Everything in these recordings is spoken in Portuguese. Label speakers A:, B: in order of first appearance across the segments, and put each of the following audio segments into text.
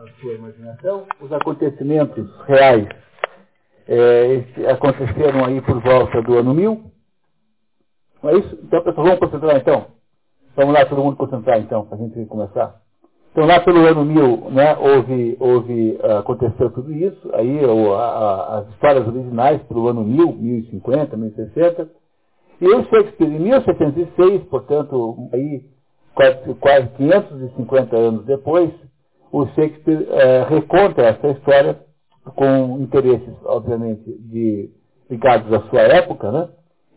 A: a sua imaginação, os acontecimentos reais é, aconteceram aí por volta do ano 1000. Não é isso? Então, pessoal, vamos concentrar então. Vamos lá, todo mundo concentrar então, para a gente começar. Então, lá pelo ano 1000, né, houve, houve, ah, aconteceu tudo isso, aí a, as histórias originais pelo ano 1000, 1050, 1060. E o Shakespeare, em 1706, portanto, aí quase, quase 550 anos depois, o Shakespeare é, reconta essa história com interesses, obviamente, de, ligados à sua época, né?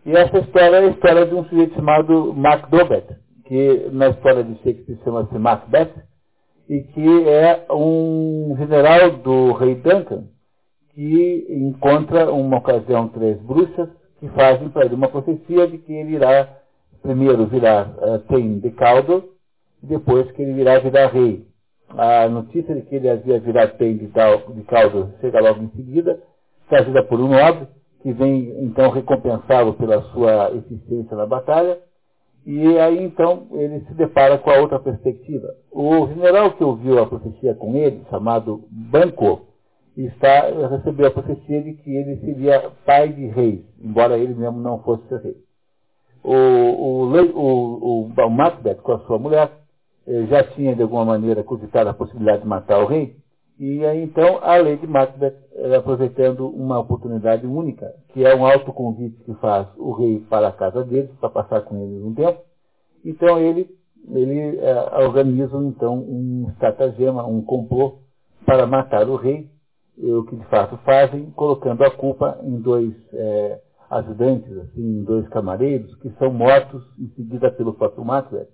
A: E essa história é a história de um sujeito chamado Macbeth, que na história de Shakespeare chama-se Macbeth, e que é um general do rei Duncan, que encontra uma ocasião três bruxas que fazem para ele uma profecia de que ele irá primeiro virar uh, Tem de Caldo, depois que ele irá virar rei. A notícia de que ele havia virado Tem de, de chega logo em seguida, trazida por um nobre, que vem então recompensá-lo pela sua eficiência na batalha, e aí então ele se depara com a outra perspectiva. O general que ouviu a profecia com ele, chamado Banco, está, recebeu a profecia de que ele seria pai de reis, embora ele mesmo não fosse rei. O, o, o, o, Macbeth, com a sua mulher, já tinha de alguma maneira cogitado a possibilidade de matar o rei, e aí então a Lady Macbeth, eh, aproveitando uma oportunidade única, que é um alto convite que faz o rei para a casa dele, para passar com ele um tempo, então ele, ele é, organiza então um estratagema, um complô para matar o rei, o que de fato fazem, colocando a culpa em dois é, ajudantes, assim, em dois camareiros, que são mortos em seguida pelo próprio Macbeth,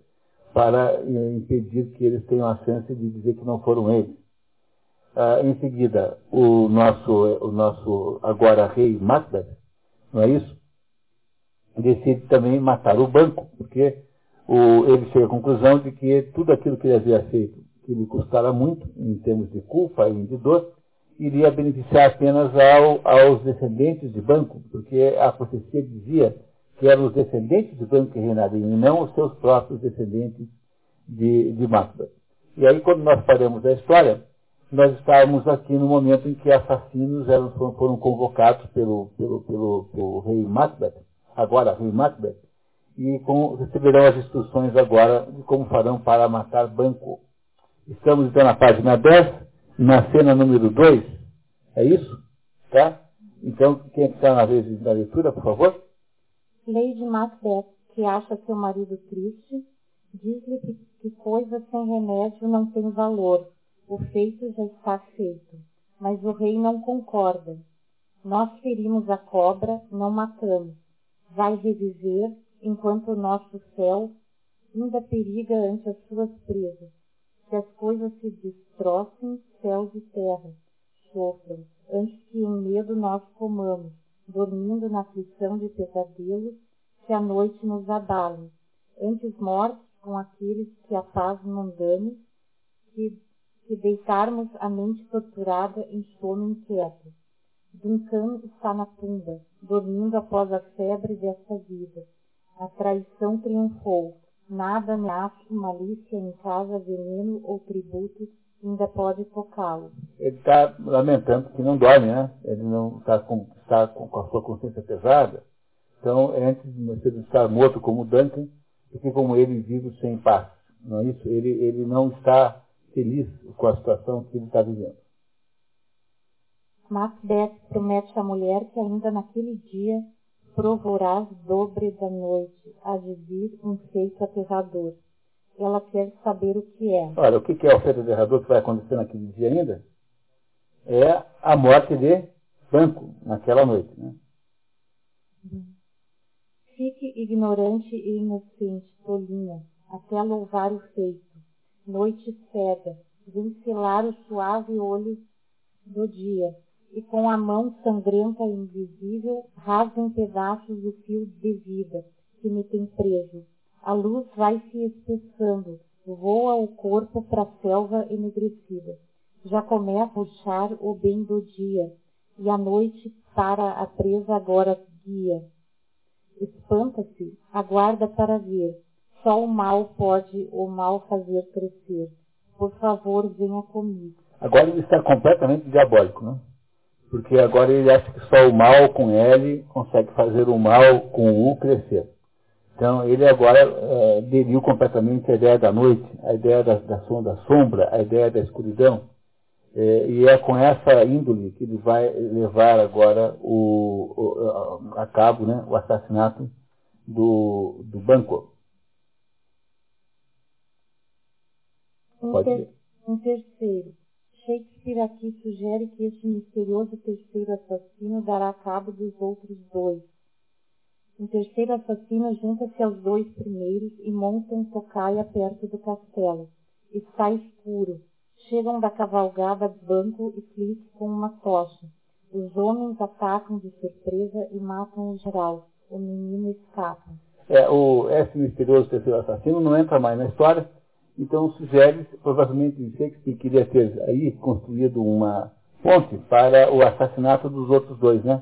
A: para é, impedir que eles tenham a chance de dizer que não foram eles. Ah, em seguida, o nosso, o nosso agora rei Macbeth, não é isso? Decide também matar o banco, porque o, ele chega à conclusão de que tudo aquilo que ele havia feito, que lhe custara muito, em termos de culpa e de dor, iria beneficiar apenas ao, aos descendentes de Banco, porque a profecia dizia que eram os descendentes de que reinariam, e não os seus próprios descendentes de, de Macbeth. E aí, quando nós paramos a história, nós estávamos aqui no momento em que assassinos eram, foram convocados pelo, pelo, pelo, pelo rei Macbeth, agora rei Macbeth, e com, receberão as instruções agora de como farão para matar Banco. Estamos então na página 10, na cena número 2. É isso? Tá? Então, quem está na vez da leitura, por favor?
B: Lady Macbeth, que acha seu marido triste, diz-lhe que, que coisa sem remédio não tem valor. O feito já está feito. Mas o rei não concorda. Nós ferimos a cobra, não matamos. Vai reviver enquanto o nosso céu ainda periga ante as suas presas. Que as coisas se destrocem, céus e terra sofram, antes que em medo nós comamos, dormindo na aflição de pesadelos que a noite nos abalem, antes mortos com aqueles que a paz mandamos, que, que deitarmos a mente torturada em sono inquieto. Duncan está na tumba, dormindo após a febre desta vida. A traição triunfou, nada ameaça, malícia em casa, veneno ou tributo ainda pode tocá-lo.
A: Ele está lamentando que não dorme, né? Ele não está com, tá com, a sua consciência pesada. Então, é antes de você estar morto como Duncan, do que como ele vivo sem paz. Não é isso? Ele, ele não está feliz com a situação que ele está vivendo.
B: Macbeth promete à mulher que ainda naquele dia provorás dobre da noite, a de vir um feito aterrador ela quer saber o que é.
A: Olha, o que é o feito errador que vai acontecer naquele dia ainda? É a morte de Banco, naquela noite. Né?
B: Fique ignorante e inocente, tolinha, até louvar o feito. Noite cega, vencelar o suave olho do dia, e com a mão sangrenta e invisível rasga em pedaços o fio de vida que me tem preso a luz vai se espessando, voa o corpo para a selva enegrecida. Já começa a puxar o bem do dia, e a noite para a presa agora guia. Espanta-se, aguarda para ver. Só o mal pode o mal fazer crescer. Por favor, venha comigo.
A: Agora ele está completamente diabólico, né? Porque agora ele acha que só o mal com L consegue fazer o mal com U crescer. Então ele agora é, deriu completamente a ideia da noite, a ideia da, da, da sombra, a ideia da escuridão. É, e é com essa índole que ele vai levar agora o, o, a cabo né, o assassinato do, do banco.
B: Um, ter, um terceiro. Shakespeare aqui sugere que este misterioso terceiro assassino dará cabo dos outros dois. Um terceiro assassino junta-se aos dois primeiros e monta um tocaia perto do castelo. Está escuro. Chegam da cavalgada Banco e Flick com uma tocha. Os homens atacam de surpresa e matam o geral. O menino escapa.
A: É, o, esse misterioso terceiro assassino não entra mais na história, então sugere, provavelmente Shakespeare queria ter aí construído uma ponte para o assassinato dos outros dois, né?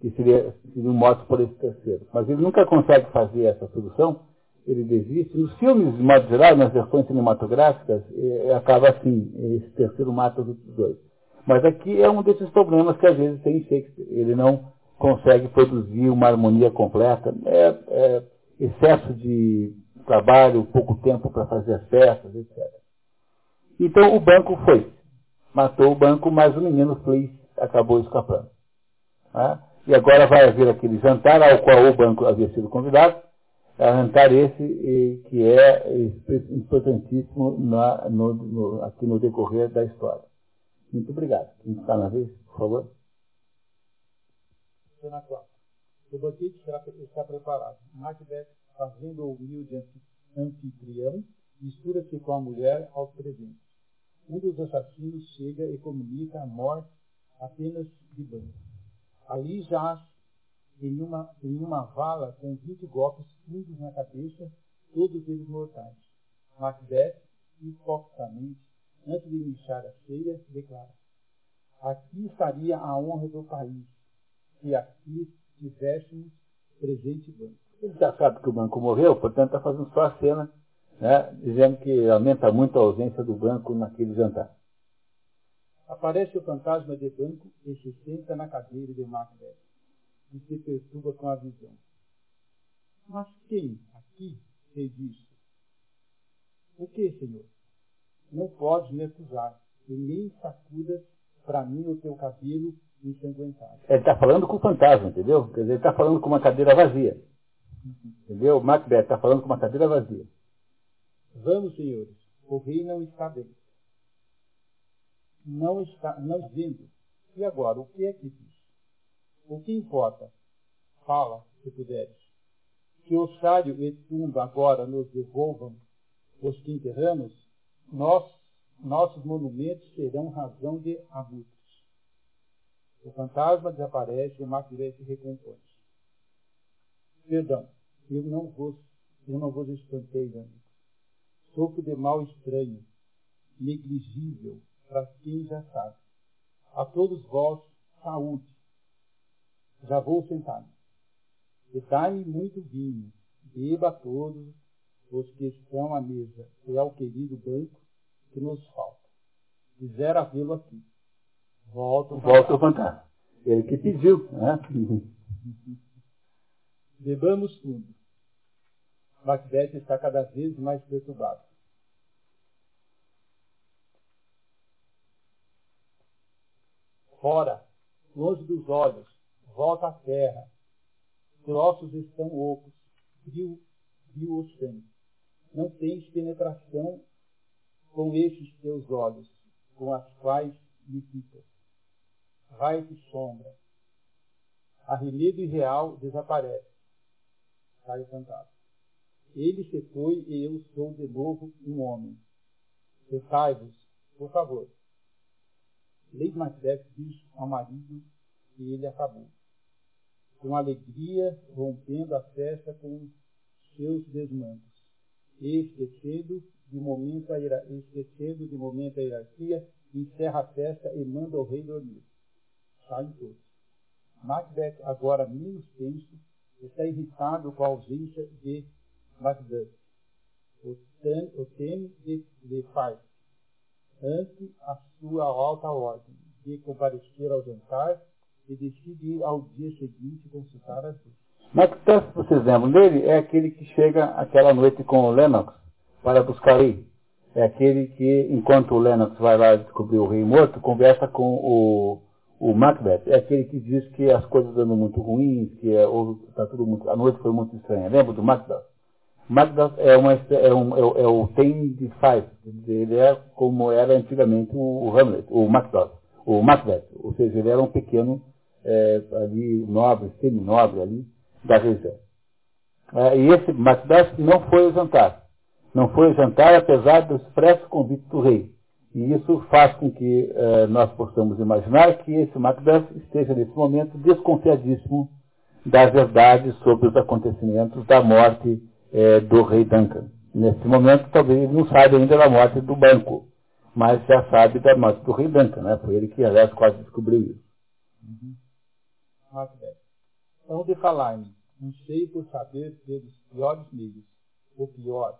A: Que seria, seriam mortos por esse terceiro. Mas ele nunca consegue fazer essa solução, ele desiste. Nos filmes, de modo geral, nas versões cinematográficas, é, acaba assim, esse terceiro mata os outros dois. Mas aqui é um desses problemas que às vezes tem em Shakespeare. Ele não consegue produzir uma harmonia completa. É, é excesso de trabalho, pouco tempo para fazer as festas, etc. Então o banco foi. Matou o banco, mas o menino Fleece acabou escapando. Né? E agora vai haver aquele jantar ao qual o banco havia sido convidado, é jantar esse que é importantíssimo na, no, no, aqui no decorrer da história. Muito obrigado. Quem está na vez, por favor?
C: Cena 4. O banquete está preparado. Macbeth fazendo o humilde anfitrião, mistura-se com a mulher aos presentes. Um dos assassinos chega e comunica a morte apenas de banho. Ali jaz em uma, em uma vala com vinte golpes fundos na cabeça, todos eles mortais. Macbeth, hipocritamente, antes de iniciar a ceia, declara: Aqui estaria a honra do país, se aqui tivéssemos presente banco.
A: Ele já sabe que o banco morreu, portanto está fazendo só a cena, né, dizendo que aumenta muito a ausência do banco naquele jantar.
C: Aparece o fantasma de banco e se senta na cadeira de Macbeth e se perturba com a visão. Mas quem aqui fez isso? O que, Senhor? Não podes me acusar e nem sacudas para mim o teu cabelo ensanguentado.
A: Ele está falando com o fantasma, entendeu? Quer dizer, ele está falando com uma cadeira vazia. Entendeu? Macbeth está falando com uma cadeira vazia.
C: Vamos, senhores. O rei não está bem. Não está, não vendo. E agora, o que é que diz? O que importa? Fala, se puderes. Que ossário e tumba agora nos devolvam os que enterramos, nós, nossos monumentos serão razão de abutres. O fantasma desaparece e Macbeth se recompõe. Perdão, eu não vos, eu não vos espantei, amigos. Sofro de mal estranho, negligível, para quem já sabe. A todos vós, saúde. Já vou sentar-me. E dai-me muito vinho, beba a todos os que estão à mesa, e ao querido banco que nos falta. Quisera vê-lo aqui.
A: Volto, Volto ao fantasma. Ele que pediu, né?
C: Bebamos tudo. Macbeth está cada vez mais perturbado. Fora, longe dos olhos, volta à terra. Os ossos estão ocos, frio, frio o sangue. Não tens penetração com estes teus olhos, com as quais me ficas. Raio de sombra. Arremedo irreal desaparece sai encantado. Ele se foi e eu sou de novo um homem. Cessai-vos, por favor. Lady Macbeth disse ao marido que ele acabou. Com alegria, rompendo a festa com seus desmandos. Esquecendo de momento a, esquecendo de momento a hierarquia, encerra a festa e manda o rei dormir. Saem todos. Macbeth, agora menos tenso, está irritado com a ausência de Macduff. O, tem, o teme de, de Fife ante a sua alta ordem de comparecer ao jantar e decide ao dia seguinte consultar as duas.
A: Macbeth, vocês lembram dele? É aquele que chega aquela noite com o Lennox para buscar ele. É aquele que, enquanto o Lennox vai lá descobrir o rei morto, conversa com o, o Macbeth. É aquele que diz que as coisas andam muito ruins, que é, ou, tá tudo muito, a noite foi muito estranha. Lembra do Macbeth? Macbeth é, uma, é, um, é, é o Ten de Five. Ele é como era antigamente o, o Hamlet, o Macbeth, o Macbeth. Ou seja, ele era um pequeno é, ali nobre, semi-nobre ali da região. É, e esse Macbeth não foi ao jantar. Não foi ao jantar apesar do expresso convite do rei. E isso faz com que é, nós possamos imaginar que esse Macbeth esteja nesse momento desconfiadíssimo da verdade sobre os acontecimentos da morte é, do rei Duncan. Nesse momento, talvez não saiba ainda da morte do banco, mas já sabe da morte do rei Duncan, né? Foi ele que, aliás, quase descobriu isso.
C: Uhum. Então, de falar-me, não sei por saber pelos piores meios, o pior,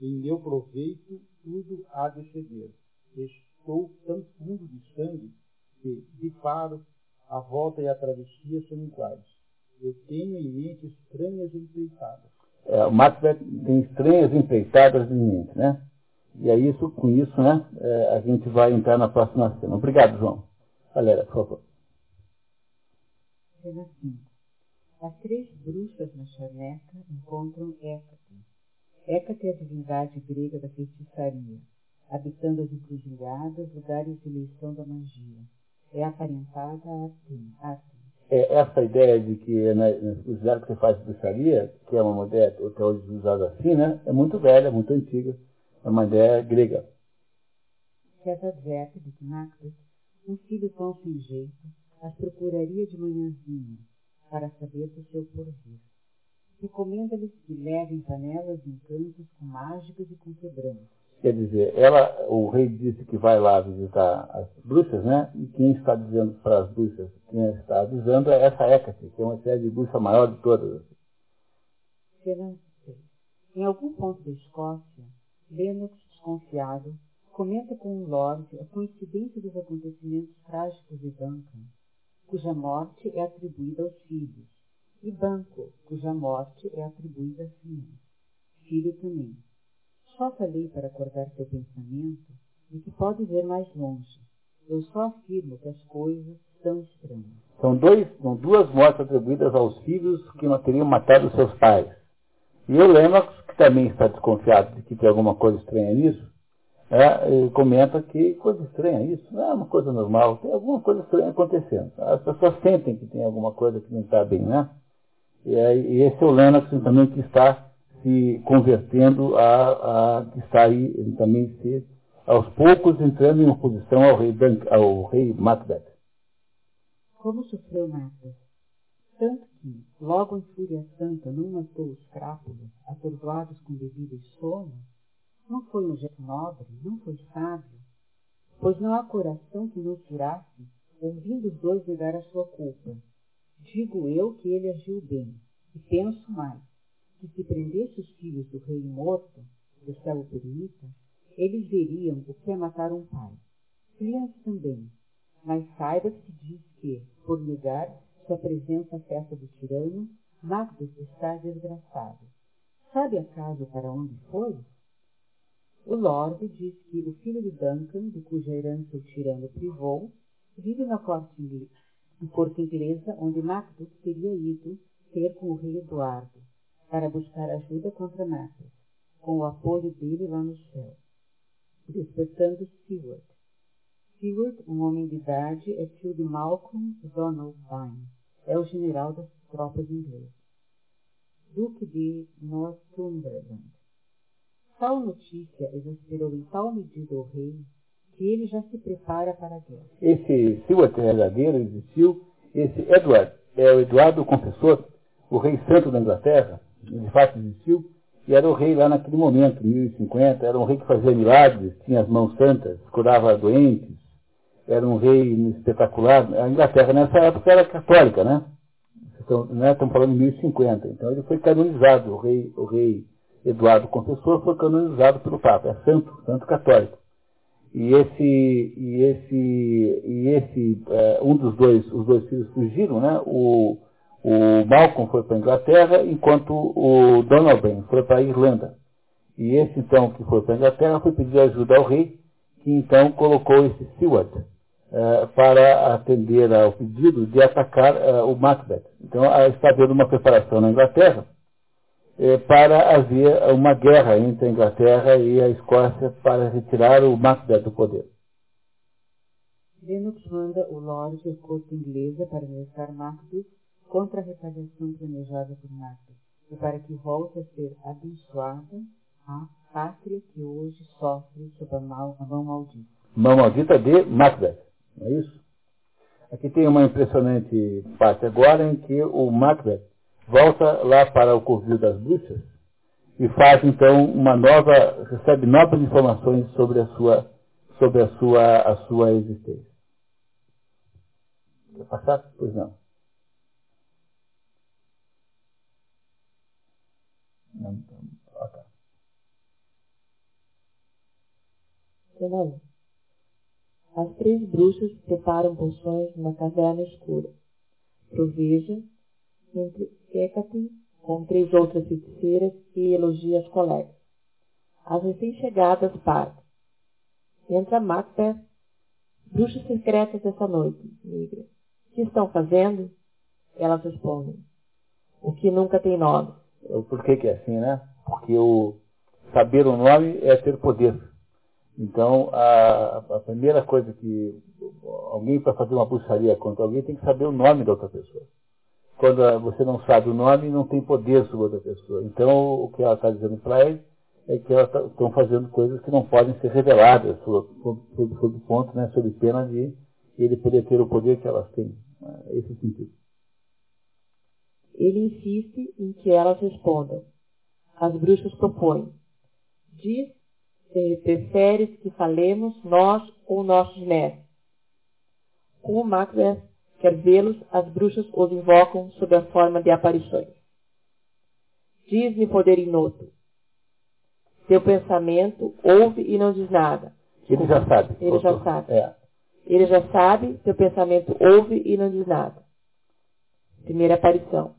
C: em meu proveito tudo há de ceder. Estou tão fundo de sangue que, de faro, a volta e a travessia são iguais. Eu tenho em mente estranhas empreitadas.
A: É, o Macbeth tem estranhas empreitadas em mente, né? E é isso, com isso, né, é, a gente vai entrar na próxima cena. Obrigado, João. Galera, por favor.
D: Cena 5. As três bruxas na charneca encontram Hécate. Hécate é a divindade grega da feitiçaria, habitando as encruzilhadas, lugares de eleição da magia. É aparentada a Artemis.
A: É essa ideia de que na encruzilhada que você faz bruxaria, que é uma ideia até hoje usada assim, né, é muito velha, muito antiga, é uma ideia grega.
D: César adverte de que um filho tão sem jeito, as procuraria de manhãzinha, para saber do seu porvir. Recomenda-lhes que levem panelas em cantos com mágicas e com quebrantos.
A: Quer dizer, ela, o rei disse que vai lá visitar as bruxas, né? E quem está dizendo para as bruxas, quem está avisando é essa Hecate, que é uma série de bruxa maior de todas.
D: Cena Em algum ponto da Escócia, Lennox, desconfiado, comenta com o Lord a coincidência dos acontecimentos trágicos de Duncan cuja morte é atribuída aos filhos, e Banco, cuja morte é atribuída a filhos. Filho também. Só falei para acordar seu pensamento de que pode ver mais longe. Eu só afirmo que as coisas são estranhas.
A: São, dois, são duas mortes atribuídas aos filhos que não teriam matado seus pais. E o Lennox, que também está desconfiado de que tem alguma coisa estranha nisso, é, comenta que coisa estranha isso, não é uma coisa normal, tem alguma coisa estranha acontecendo. As pessoas sentem que tem alguma coisa que não está bem, né? E, e esse é o Lennox também que está se convertendo a, a aí também se, aos poucos entrando em oposição ao rei, ao rei Macbeth.
D: Como sofreu Macbeth? Tanto que, logo em fúria santa, não matou os crápulos, atordoados com bebida e sono, não foi um gesto nobre, não foi sábio, pois não há coração que não jurasse, ouvindo os dois negar a sua culpa. Digo eu que ele agiu bem, e penso mais, que se prendesse os filhos do rei morto, céu o permita, eles veriam o que é matar um pai. Crianças também, mas saiba que diz que, por negar sua presença à festa do tirano, Magdas está desgraçado. Sabe acaso para onde foi? O Lorde diz que o filho de Duncan, de cuja herança o tirano privou, vive na corte inglesa onde Macduff teria ido ter com o rei Eduardo, para buscar ajuda contra Macbeth, com o apoio dele lá no céu. Despertando Seward. Seward, um homem de idade, é tio de Malcolm Donald Vine. É o general das tropas inglesas. Duque de Northumberland. Tal notícia exasperou em tal medida o rei que ele já se prepara para a guerra.
A: Esse Stuart verdadeiro existiu. Esse Edward é o Eduardo Confessor, o rei santo da Inglaterra, de fato existiu, e era o rei lá naquele momento, 1050, era um rei que fazia milagres, tinha as mãos santas, curava doentes, era um rei espetacular. A Inglaterra nessa época era católica, né? Então, né, estamos falando em 1050, então ele foi canonizado, o rei, o rei Eduardo Confessor foi canonizado pelo Papa, é santo, santo católico. E esse, e esse, e esse, é, um dos dois, os dois filhos fugiram, né? O, o Malcolm foi para a Inglaterra, enquanto o Donovan foi para a Irlanda. E esse, então, que foi para a Inglaterra, foi pedir ajuda ao rei, que então colocou esse Seward uh, para atender ao pedido de atacar uh, o Macbeth. Então, está havendo uma preparação na Inglaterra uh, para haver uma guerra entre a Inglaterra e a Escócia para retirar o Macbeth do poder.
E: Lennox manda o Lorde à corte inglesa para arrestar Macbeth contra a retaliação planejada por Macbeth e para que volte a ser abençoada a pátria que hoje sofre sob a, mal, a mão maldita.
A: Mão maldita de Macbeth, não é isso? Aqui tem uma impressionante parte agora em que o Macbeth volta lá para o Covil das Bruxas e faz então uma nova, recebe novas informações sobre a sua, sobre a sua, a sua existência. Quer passar? Pois não. Não,
E: Fenômeno. As três bruxas preparam poções numa caverna escura. Proveja entre Hecate com três outras feiticeiras e elogia as colegas. As recém-chegadas partem. Entra Macbeth. Bruxas secretas dessa noite, negra. O que estão fazendo? Elas respondem. O que nunca tem nome.
A: Por que, que é assim, né? Porque o saber o nome é ter poder. Então, a, a primeira coisa que alguém para fazer uma bruxaria contra alguém tem que saber o nome da outra pessoa. Quando você não sabe o nome, não tem poder sobre outra pessoa. Então, o que ela está dizendo para ele é que elas estão fazendo coisas que não podem ser reveladas sob, sob, sob ponto, né, sob pena de ele poder ter o poder que elas têm. É esse é o sentido.
E: Ele insiste em que elas respondam. As bruxas propõem. Diz se preferes que falemos nós ou nossos mestres. Como Macbeth quer vê-los, as bruxas os invocam sob a forma de aparições. Diz-me poder inoto. Teu pensamento ouve e não diz nada.
A: Ele já sabe.
E: Ele já sabe.
A: É.
E: Ele já sabe, teu pensamento ouve e não diz nada. Primeira aparição.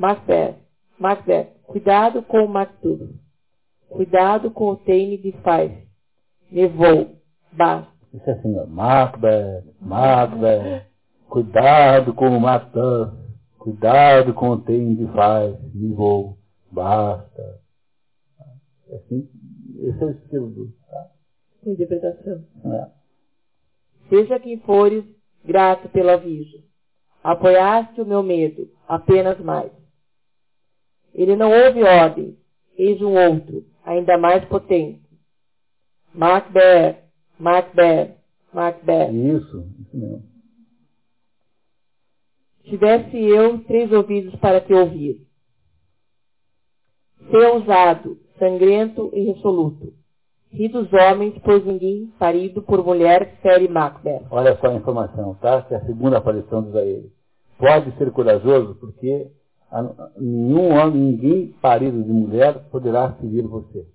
E: Macbeth. Macbeth. Cuidado com o Mactub. Cuidado com o teime de faz. Levou. Basta.
A: Isso é assim, ó. Macbeth, Macbeth. Cuidado com o matã. Cuidado com o teime de faz. Levou. Basta. É assim, esse é o estilo do. Tá?
E: Interpretação.
A: É.
E: Seja quem fores, grato pelo aviso. Apoiaste o meu medo, apenas mais. Ele não ouve ordens, eis um outro, ainda mais potente. Macbeth, Macbeth, Macbeth.
A: Isso, isso mesmo.
E: Tivesse eu três ouvidos para te ouvir. Ser ousado, sangrento e resoluto. Ri dos homens, pois ninguém, parido por mulher, fere Macbeth.
A: Olha só a informação, tá? Que é a segunda aparição dos ele. Pode ser corajoso, porque nenhum homem, ninguém parido de mulher poderá seguir você.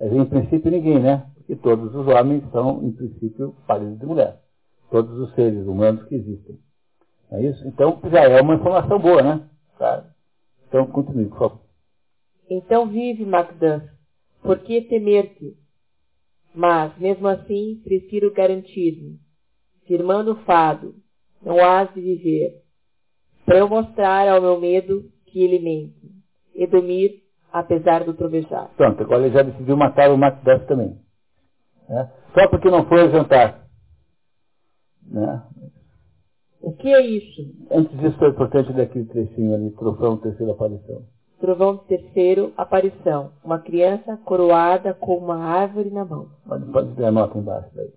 A: em princípio, ninguém, né? Porque todos os homens são, em princípio, paridos de mulher. Todos os seres humanos que existem. É isso? Então, já é uma informação boa, né? Tá? Então, continue, por favor.
E: Então vive, Macduff. Por que temer-te? Mas, mesmo assim, prefiro garantir-me. Firmando o fado, não hás de viver para eu mostrar ao meu medo que ele mente, e dormir apesar do trovejar.
A: Pronto, agora ele já decidiu matar o Macbeth também. Né? Só porque não foi jantar. Né?
E: O que é isso?
A: Antes disso, foi importante daquele trechinho ali, Trovão Terceira Aparição.
E: Trovão Terceiro Aparição. Uma criança coroada com uma árvore na mão.
A: Pode, pode ter a nota embaixo daí.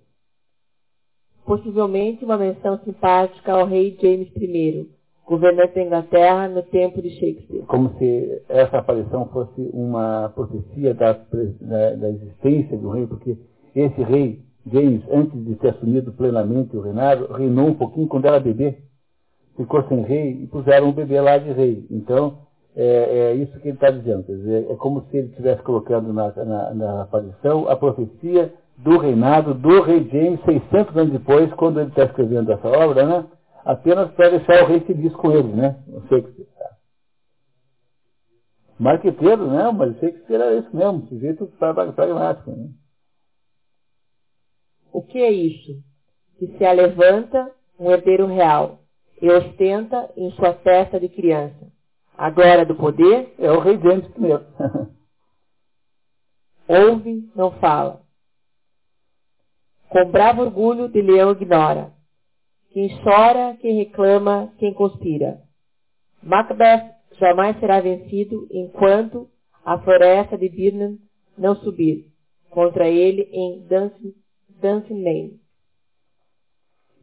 E: Possivelmente uma menção simpática ao rei James I, governante da Inglaterra no tempo de Shakespeare.
A: Como se essa aparição fosse uma profecia da, da, da existência do rei, porque esse rei, James, antes de ter assumido plenamente o reinado, reinou um pouquinho quando era bebê. Ficou sem rei e puseram um bebê lá de rei. Então, é, é isso que ele está dizendo. Dizer, é como se ele estivesse colocando na, na, na aparição a profecia do reinado do rei James 600 anos depois, quando ele está escrevendo essa obra, né? Apenas para deixar o rei feliz com ele, né? Não sei o que tá. Marqueteiro, né? Mas sei que era isso mesmo, sujeito pragmático, né?
E: O que é isso? Que se alevanta um herdeiro real e ostenta em sua festa de criança. A glória do poder
A: é o rei James I.
E: Ouve, não fala. Com bravo orgulho de leão ignora. Quem chora, quem reclama, quem conspira. Macbeth jamais será vencido enquanto a floresta de Birnam não subir contra ele em Dancing, Lane.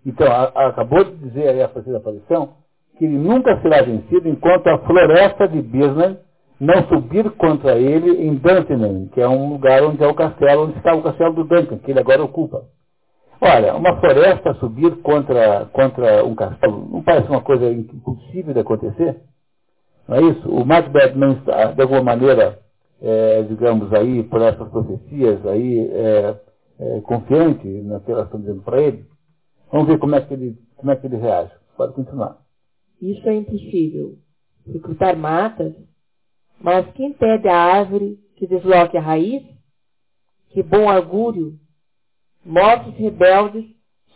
A: Então, a, a, acabou de dizer aí a da aparição que ele nunca será vencido enquanto a floresta de Birnam não subir contra ele em Dunsinane, que é um lugar onde é o castelo, onde está o castelo do Duncan, que ele agora ocupa. Olha, uma floresta subir contra, contra um castelo não parece uma coisa impossível de acontecer? Não é isso? O Macbeth não está, de alguma maneira, é, digamos aí, por essas profecias aí, é, é, confiante no que elas estão dizendo para ele? Vamos ver como é, que ele, como é que ele reage. Pode continuar.
E: Isso é impossível. Recrutar matas mas quem pede a árvore que desloque a raiz? Que bom augúrio! Mortos rebeldes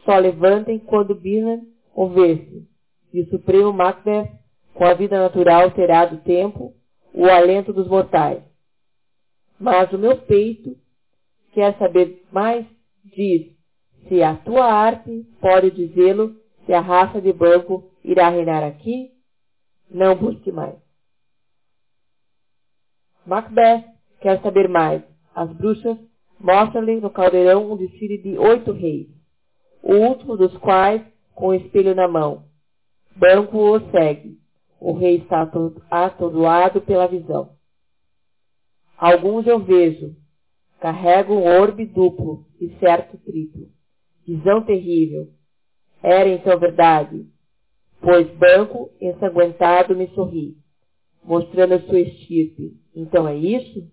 E: só levantem quando Birnam houver-se, e o Supremo Macbeth, com a vida natural, terá do tempo o alento dos mortais. Mas o meu peito quer saber mais, diz, se a tua arte pode dizê-lo, se a raça de banco irá reinar aqui, não busque mais. Macbeth quer saber mais. As bruxas mostram-lhe no caldeirão um desfile de oito reis, o último dos quais com o espelho na mão. Banco o segue. O rei está atordoado pela visão. Alguns eu vejo. Carrego um orbe duplo e certo triplo. Visão terrível. Era então verdade, pois Banco ensanguentado me sorri, mostrando a sua estirpe então é isso?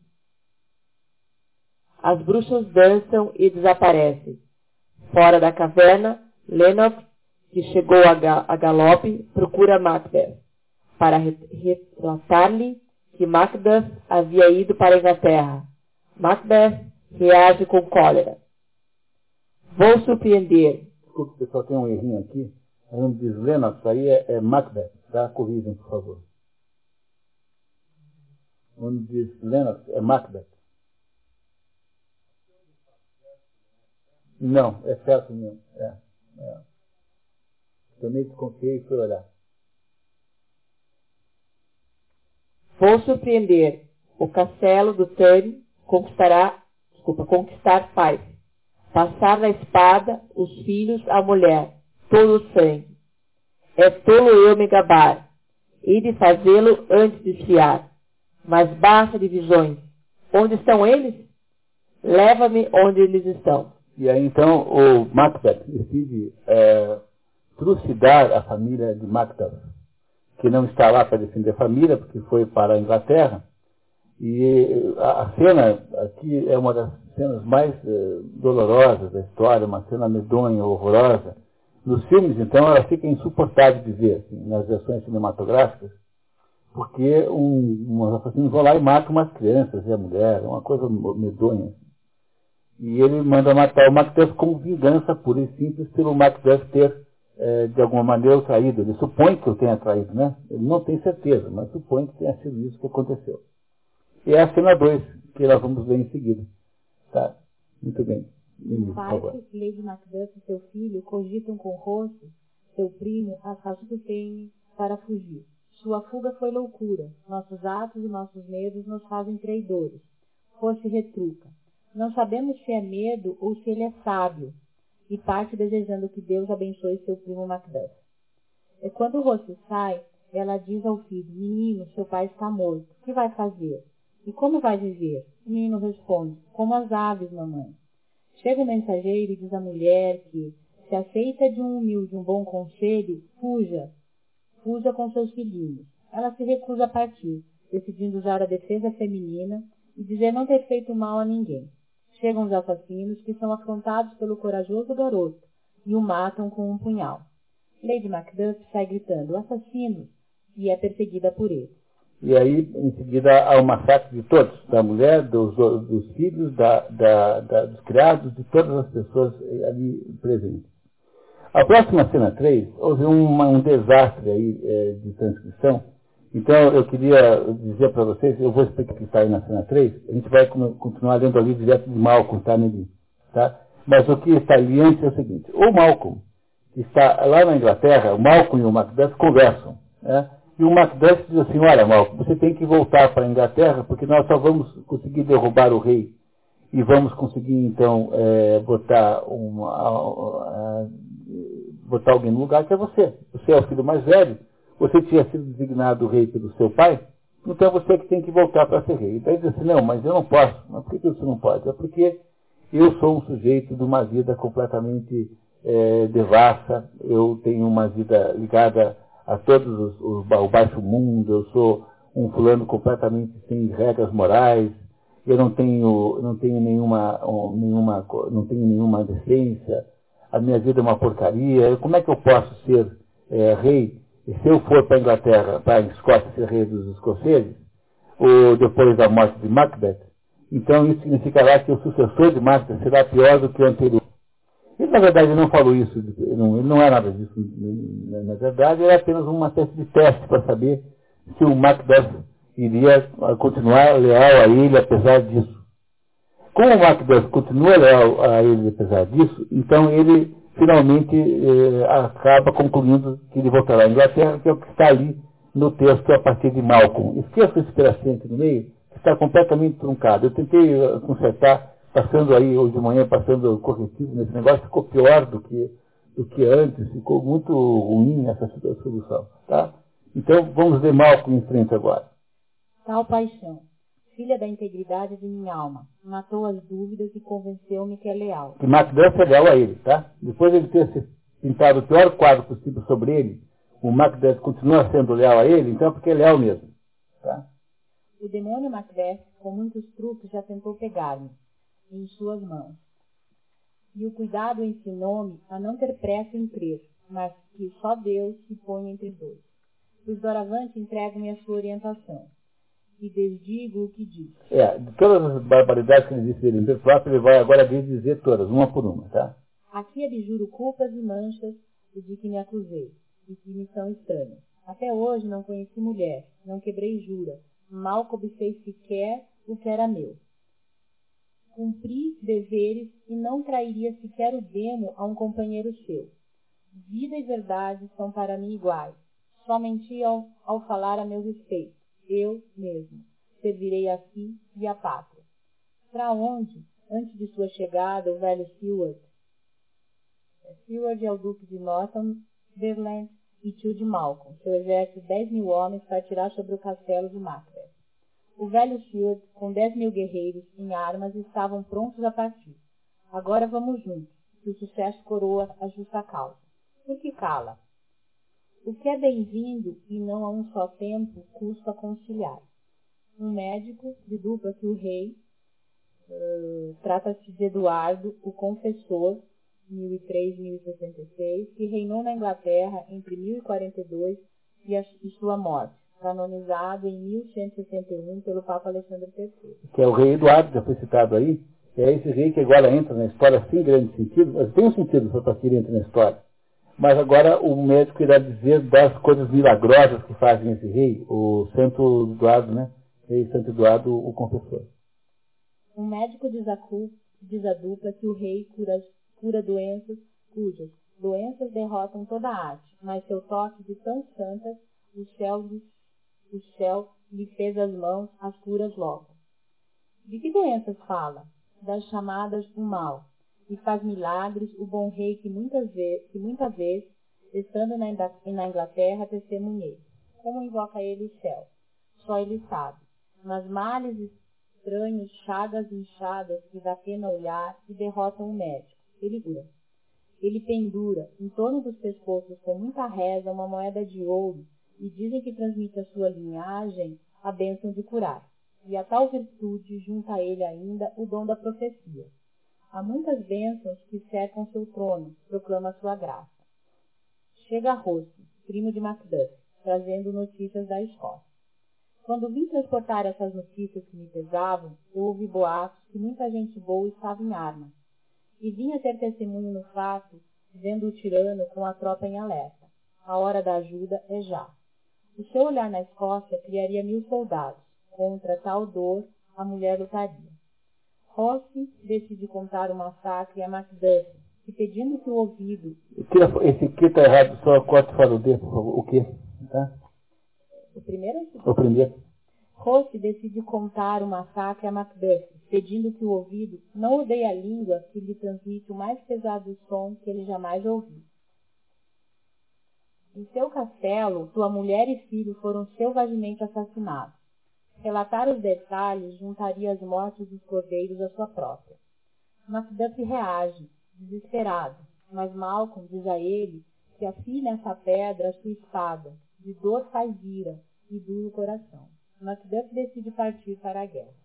E: As bruxas dançam e desaparecem. Fora da caverna, Lennox, que chegou a, galope, procura Macbeth para relatar-lhe que Macbeth havia ido para a Inglaterra. Macbeth reage com cólera. Vou surpreender.
A: Desculpe, pessoal, tem um errinho aqui. O nome diz Lennox, aí é, é Macbeth, tá? Corrijam, por favor onde diz Lennox, é Macbeth. Não, é certo mesmo. É, é. Também desconfiei e fui olhar.
E: Vou surpreender. O castelo do Tane conquistará, desculpa, conquistar paz. Passar na espada os filhos à mulher, todo o sangue. É tolo eu me gabar, e de fazê-lo antes de esfiar mas basta de visões. Onde estão eles? Leva-me onde eles estão.
A: E aí então o Macbeth decide é, trucidar a família de Macbeth, que não está lá para defender a família, porque foi para a Inglaterra. E a cena aqui é uma das cenas mais é, dolorosas da história, uma cena medonha, horrorosa. Nos filmes, então, ela fica insuportável de ver, assim, nas versões cinematográficas porque um, um assassino vai lá e mata umas crianças e a mulher, é uma coisa medonha. E ele manda matar o Macbeth como vingança pura e simples pelo Macbeth ter, é, de alguma maneira, o traído. Ele supõe que o tenha traído, né? Ele não tem certeza, mas supõe que tenha sido isso que aconteceu. E é a cena 2, que nós vamos ver em seguida. Tá? Muito bem.
B: O pai, Lady Macbeth e seu filho cogitam com o rosto, seu primo, a casa do Tene para fugir. Sua fuga foi loucura. Nossos atos e nossos medos nos fazem traidores. Fosse retruca. Não sabemos se é medo ou se ele é sábio. E parte desejando que Deus abençoe seu primo Macbeth. E quando o rosto sai, ela diz ao filho, menino, seu pai está morto. O que vai fazer? E como vai viver? O menino responde, como as aves, mamãe. Chega o mensageiro e diz à mulher que, se aceita de um humilde um bom conselho, fuja, fuja com seus filhinhos. Ela se recusa a partir, decidindo usar a defesa feminina e dizer não ter feito mal a ninguém. Chegam os assassinos, que são afrontados pelo corajoso garoto, e o matam com um punhal. Lady Macduff sai gritando, assassinos, e é perseguida por eles.
A: E aí, em seguida, há o massacre de todos, da mulher, dos, dos filhos, da, da, da, dos criados, de todas as pessoas ali presentes. A próxima cena 3, houve um desastre aí é, de transcrição. Então, eu queria dizer para vocês, eu vou explicar o que está aí na cena 3, a gente vai continuar lendo ali direto de Malcolm, tá, Nelly? Tá? Mas o que está ali antes é o seguinte, o Malcolm, que está lá na Inglaterra, o Malcolm e o Macbeth conversam, né? E o Macbeth diz assim, olha, Malcolm, você tem que voltar para a Inglaterra, porque nós só vamos conseguir derrubar o rei e vamos conseguir, então, é, botar, uma, botar alguém no lugar que é você. Você é o filho mais velho, você tinha sido designado rei pelo seu pai, então você que tem que voltar para ser rei. Então ele diz assim, não, mas eu não posso. Mas por que você não pode? É porque eu sou um sujeito de uma vida completamente é, devassa, eu tenho uma vida ligada a todos os, os, o baixo mundo, eu sou um fulano completamente sem regras morais, eu não tenho, não tenho nenhuma, nenhuma, não tenho nenhuma decência, a minha vida é uma porcaria, como é que eu posso ser é, rei? E se eu for para a Inglaterra, para a Escócia ser rei dos escoceses, ou depois da morte de Macbeth, então isso significará que o sucessor de Macbeth será pior do que o anterior. Ele, na verdade, não falou isso, não, ele não é nada disso. Na verdade, era apenas uma espécie de teste para saber se o Macbeth iria continuar leal a ele apesar disso. Como o Macbeth continua leal a ele apesar disso, então ele finalmente eh, acaba concluindo que ele voltará à Inglaterra, que é o que está ali no texto a partir de Malcolm. Esqueça esse pedacinho no meio, que está completamente truncado. Eu tentei eh, consertar passando aí hoje de manhã, passando corretivo nesse negócio, ficou pior do que, do que antes, ficou muito ruim essa solução, tá? Então, vamos ver Malcolm em frente agora.
B: Tal paixão, filha da integridade de minha alma, matou as dúvidas e convenceu-me que é leal.
A: Que Macbeth é leal a ele, tá? Depois de ele ter pintado o pior quadro possível sobre ele, o Macbeth continua sendo leal a ele, então é porque é leal mesmo, tá?
B: O demônio Macbeth, com muitos truques, já tentou pegar-me em suas mãos. E o cuidado ensinou-me a não ter pressa em crer, mas que só Deus se põe entre dois. Os doravante entregam-me a sua orientação. E desdigo o que diz.
A: É, de todas as barbaridades que ele disse dele em próprio, ele vai agora dizer todas, uma por uma, tá?
B: Aqui abjuro culpas e manchas de que me acusei, e que me são estranhas. Até hoje não conheci mulher, não quebrei jura, mal cobicei sequer o que era meu cumpri deveres e não trairia sequer o demo a um companheiro seu. Vida e verdade são para mim iguais. Só menti ao, ao falar a meu respeito. Eu mesmo. Servirei a si e à pátria. Para onde, antes de sua chegada, o velho Seward? Seward é o duque de Northumberland e tio de Malcolm. Seu exército de dez mil homens para atirar sobre o castelo de Macbeth. O velho Field, com dez mil guerreiros em armas, estavam prontos a partir. Agora vamos juntos, que o sucesso coroa a justa causa. Por que cala? O que é bem-vindo e não a um só tempo custa conciliar. Um médico de dupla que o rei, uh, trata-se de Eduardo, o confessor, 1003 1066, que reinou na Inglaterra entre 1042 e, a, e sua morte canonizado em 1161 pelo Papa Alexandre III.
A: Que é o rei Eduardo, já foi citado aí, é esse rei que agora entra na história sem grande sentido, mas tem um sentido para que ele entre na história. Mas agora o médico irá dizer das coisas milagrosas que fazem esse rei, o Santo Eduardo, né? Rei Santo Eduardo, o confessor.
B: Um médico diz a, diz a dupla que o rei cura, cura doenças cujas doenças derrotam toda a arte, mas seu toque de tão santas, os céus o céu lhe fez as mãos as curas logo. De que doenças fala? Das chamadas do mal. E faz milagres o bom rei que muitas vezes, que muita vez, estando na Inglaterra, testemunhei. Como invoca ele o céu? Só ele sabe. Mas males estranhos, chagas inchadas que dá pena olhar e derrotam o médico. Ele cura. Ele pendura em torno dos pescoços com muita reza uma moeda de ouro e dizem que transmite à sua linhagem a bênção de curar. e a tal virtude junta a ele ainda o dom da profecia. Há muitas bênçãos que cercam seu trono, proclama sua graça. Chega Rose, primo de Macduff, trazendo notícias da Escócia. Quando vim transportar essas notícias que me pesavam, eu ouvi boatos que muita gente boa estava em armas, e vinha ter testemunho no fato, vendo o tirano com a tropa em alerta. A hora da ajuda é já. O seu olhar na Escócia criaria mil soldados. Contra tal dor, a mulher lutaria. Rossi decide contar o massacre a Macduff, que pedindo que o ouvido...
A: Esse aqui está errado, só corta fora o dedo, o quê? Tá?
B: O primeiro
A: O primeiro.
B: Rossi decide contar o massacre a Macbeth, pedindo que o ouvido não odeie a língua que lhe transmite o mais pesado som que ele jamais ouviu. Em seu castelo, sua mulher e filho foram selvagemente assassinados. Relatar os detalhes juntaria as mortes dos cordeiros à sua própria. Macduff reage, desesperado, mas Malcolm diz a ele que afie nessa pedra a sua espada, de dor faz ira e duro coração. Macduff decide partir para a guerra.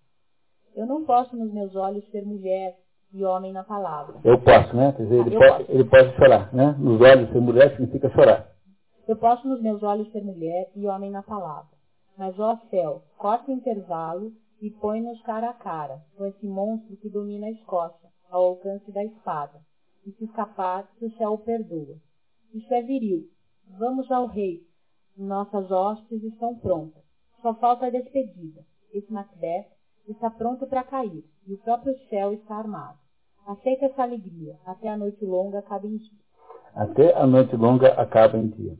B: Eu não posso nos meus olhos ser mulher e homem na palavra.
A: Eu posso, né? Quer dizer, ele,
B: Ah, eu
A: pode,
B: posso.
A: ele pode chorar, né? Nos olhos ser mulher significa chorar.
B: Eu posso nos meus olhos ser mulher e homem na palavra. Mas, ó céu, corta o intervalo e põe-nos cara a cara com esse monstro que domina a Escócia, ao alcance da espada. E se escapar, que o céu o perdoa. Isso é viril. Vamos ao rei. Nossas hostes estão prontas. Só falta a despedida. Esse Macbeth está pronto para cair, e o próprio céu está armado. Aceita essa alegria, até a noite longa acaba em ti.
A: Até a noite longa acaba em dia.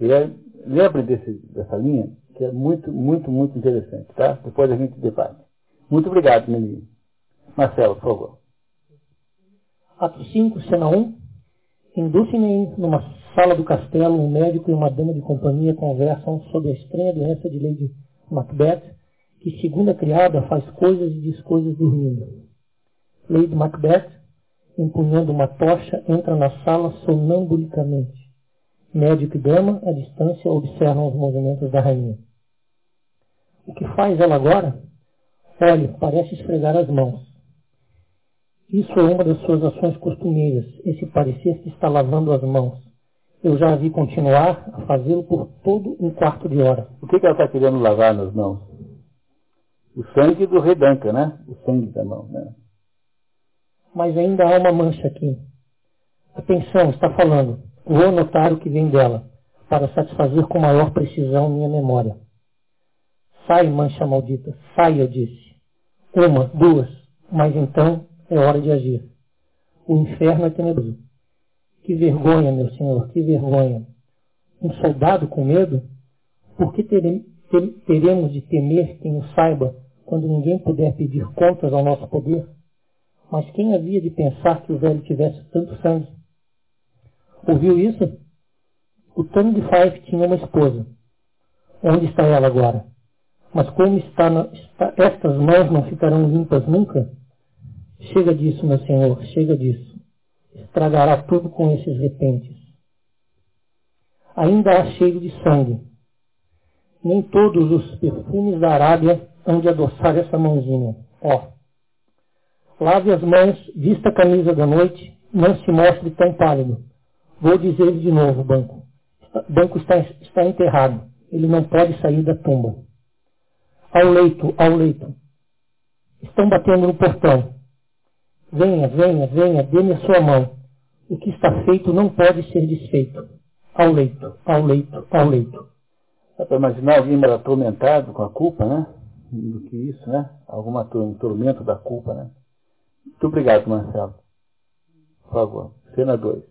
A: E é, desse, dessa linha, que é muito, muito, muito interessante, tá? Depois a gente debate. Muito obrigado, menino. Marcelo, por favor.
F: Ato 5, cena 1. Em Dulcinea, numa sala do castelo, um médico e uma dama de companhia conversam sobre a estranha doença de Lady Macbeth, que, segundo a criada, faz coisas e diz coisas dormindo. Lady Macbeth, empunhando uma tocha, entra na sala sonambulicamente. Médico e dama, à distância, observam os movimentos da rainha. O que faz ela agora? Olhe, parece esfregar as mãos. Isso é uma das suas ações costumeiras, esse parecer que está lavando as mãos. Eu já a vi continuar a fazê-lo por todo um quarto de hora.
A: O que, que ela está querendo lavar nas mãos? O sangue do rei Duncan, né? O sangue da mão, né?
F: Mas ainda há uma mancha aqui. Atenção, está falando. Vou anotar o que vem dela, para satisfazer com maior precisão minha memória. Sai, mancha maldita, sai, eu disse. Uma, duas, mas então é hora de agir. O inferno é tenebroso. Que vergonha, meu senhor, que vergonha. Um soldado com medo? Por que tere- te- teremos de temer quem o saiba quando ninguém puder pedir contas ao nosso poder? Mas quem havia de pensar que o velho tivesse tanto sangue? Ouviu isso? O Tano de Five tinha uma esposa. Onde está ela agora? Mas como está na- está- estas mãos não ficarão limpas nunca? Chega disso, meu senhor, chega disso. Estragará tudo com esses repentes. Ainda há cheiro de sangue. Nem todos os perfumes da Arábia hão de adoçar essa mãozinha. Ó, Lave as mãos, vista a camisa da noite, não se mostre tão pálido. Vou dizer de novo, banco. O banco está, está enterrado. Ele não pode sair da tumba. Ao leito, ao leito. Estão batendo no portão. Venha, venha, venha, dê-me a sua mão. O que está feito não pode ser desfeito. Ao leito, ao leito, ao leito.
A: Dá para imaginar alguém atormentado com a culpa, né? Do que isso, né? Algum um tormento da culpa, né? Muito obrigado, Marcelo. Por favor. Cena 2.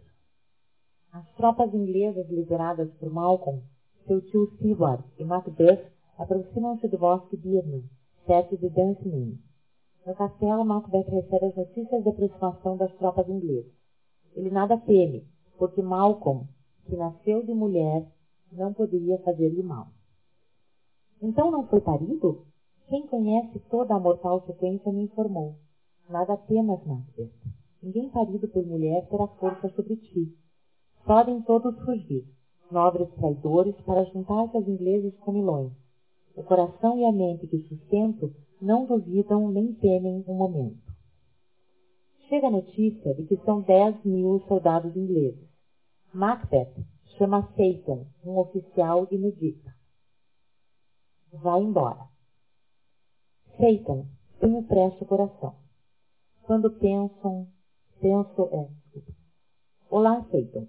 E: As tropas inglesas lideradas por Malcolm, seu tio Seward e Macbeth aproximam-se do bosque Birnam, perto de Dunsinane. No castelo, Macbeth recebe as notícias da aproximação das tropas inglesas. Ele nada teme, porque Malcolm, que nasceu de mulher, não poderia fazer-lhe mal. Então não foi parido? Quem conhece toda a mortal sequência me informou. Nada temas, Macbeth. Ninguém parido por mulher terá força sobre ti. Podem todos fugir, nobres traidores, para juntar-se aos ingleses comilões. O coração e a mente que sustento não duvidam nem temem um momento. Chega a notícia de que são 10 mil soldados ingleses. Macbeth chama Seyton, um oficial, e medita. Vai embora. Seyton, tenho pressa o coração. Quando pensam, penso, é, Olá, Seyton.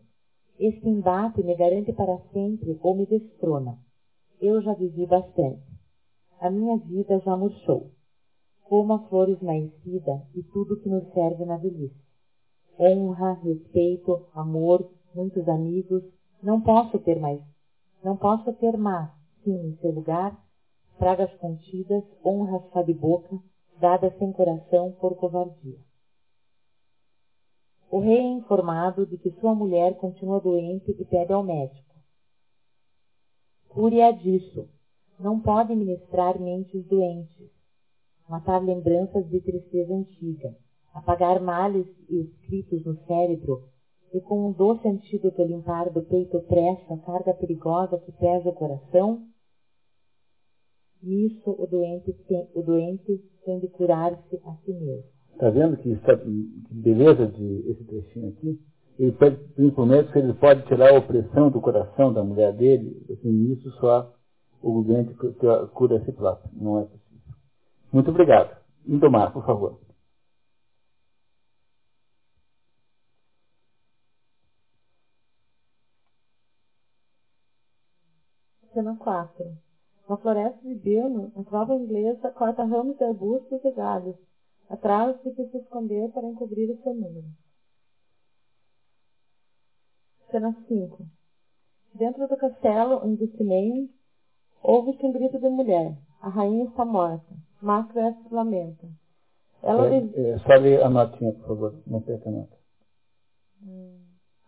E: Este embate me garante para sempre ou me destrona. Eu já vivi bastante. A minha vida já murchou. Como a flor esmaecida e tudo que nos serve na velhice. Honra, respeito, amor, muitos amigos. Não posso ter mais. Não posso ter mais, sim, em seu lugar, pragas contidas, honra só de boca, dada sem coração por covardia. O rei é informado de que sua mulher continua doente e pede ao médico. Cure-a disso. Não pode ministrar mentes doentes, matar lembranças de tristeza antiga, apagar males escritos no cérebro e com um doce antídoto limpar do peito opresso a carga perigosa que pesa o coração? Nisso o doente tem, o doente tem de curar-se a si mesmo.
A: Está vendo que, está, que beleza de esse trechinho aqui? Ele pede, principalmente, se ele pode tirar a opressão do coração da mulher dele, assim, isso só o doente cura esse próprio. Não é possível. Muito obrigado. Indomar, por favor.
B: Cena 4. Na floresta de Birno, a tropa inglesa corta ramos de arbustos e galhos, atrás de que se esconder para encobrir o seu número. Cena 5. Dentro do castelo, em Dulcinea, ouve-se um grito de mulher. A rainha está morta. Macbeth lamenta.
A: Ela é, diz... é, só ler a notinha, por favor. Não perca a nota.
B: Hum.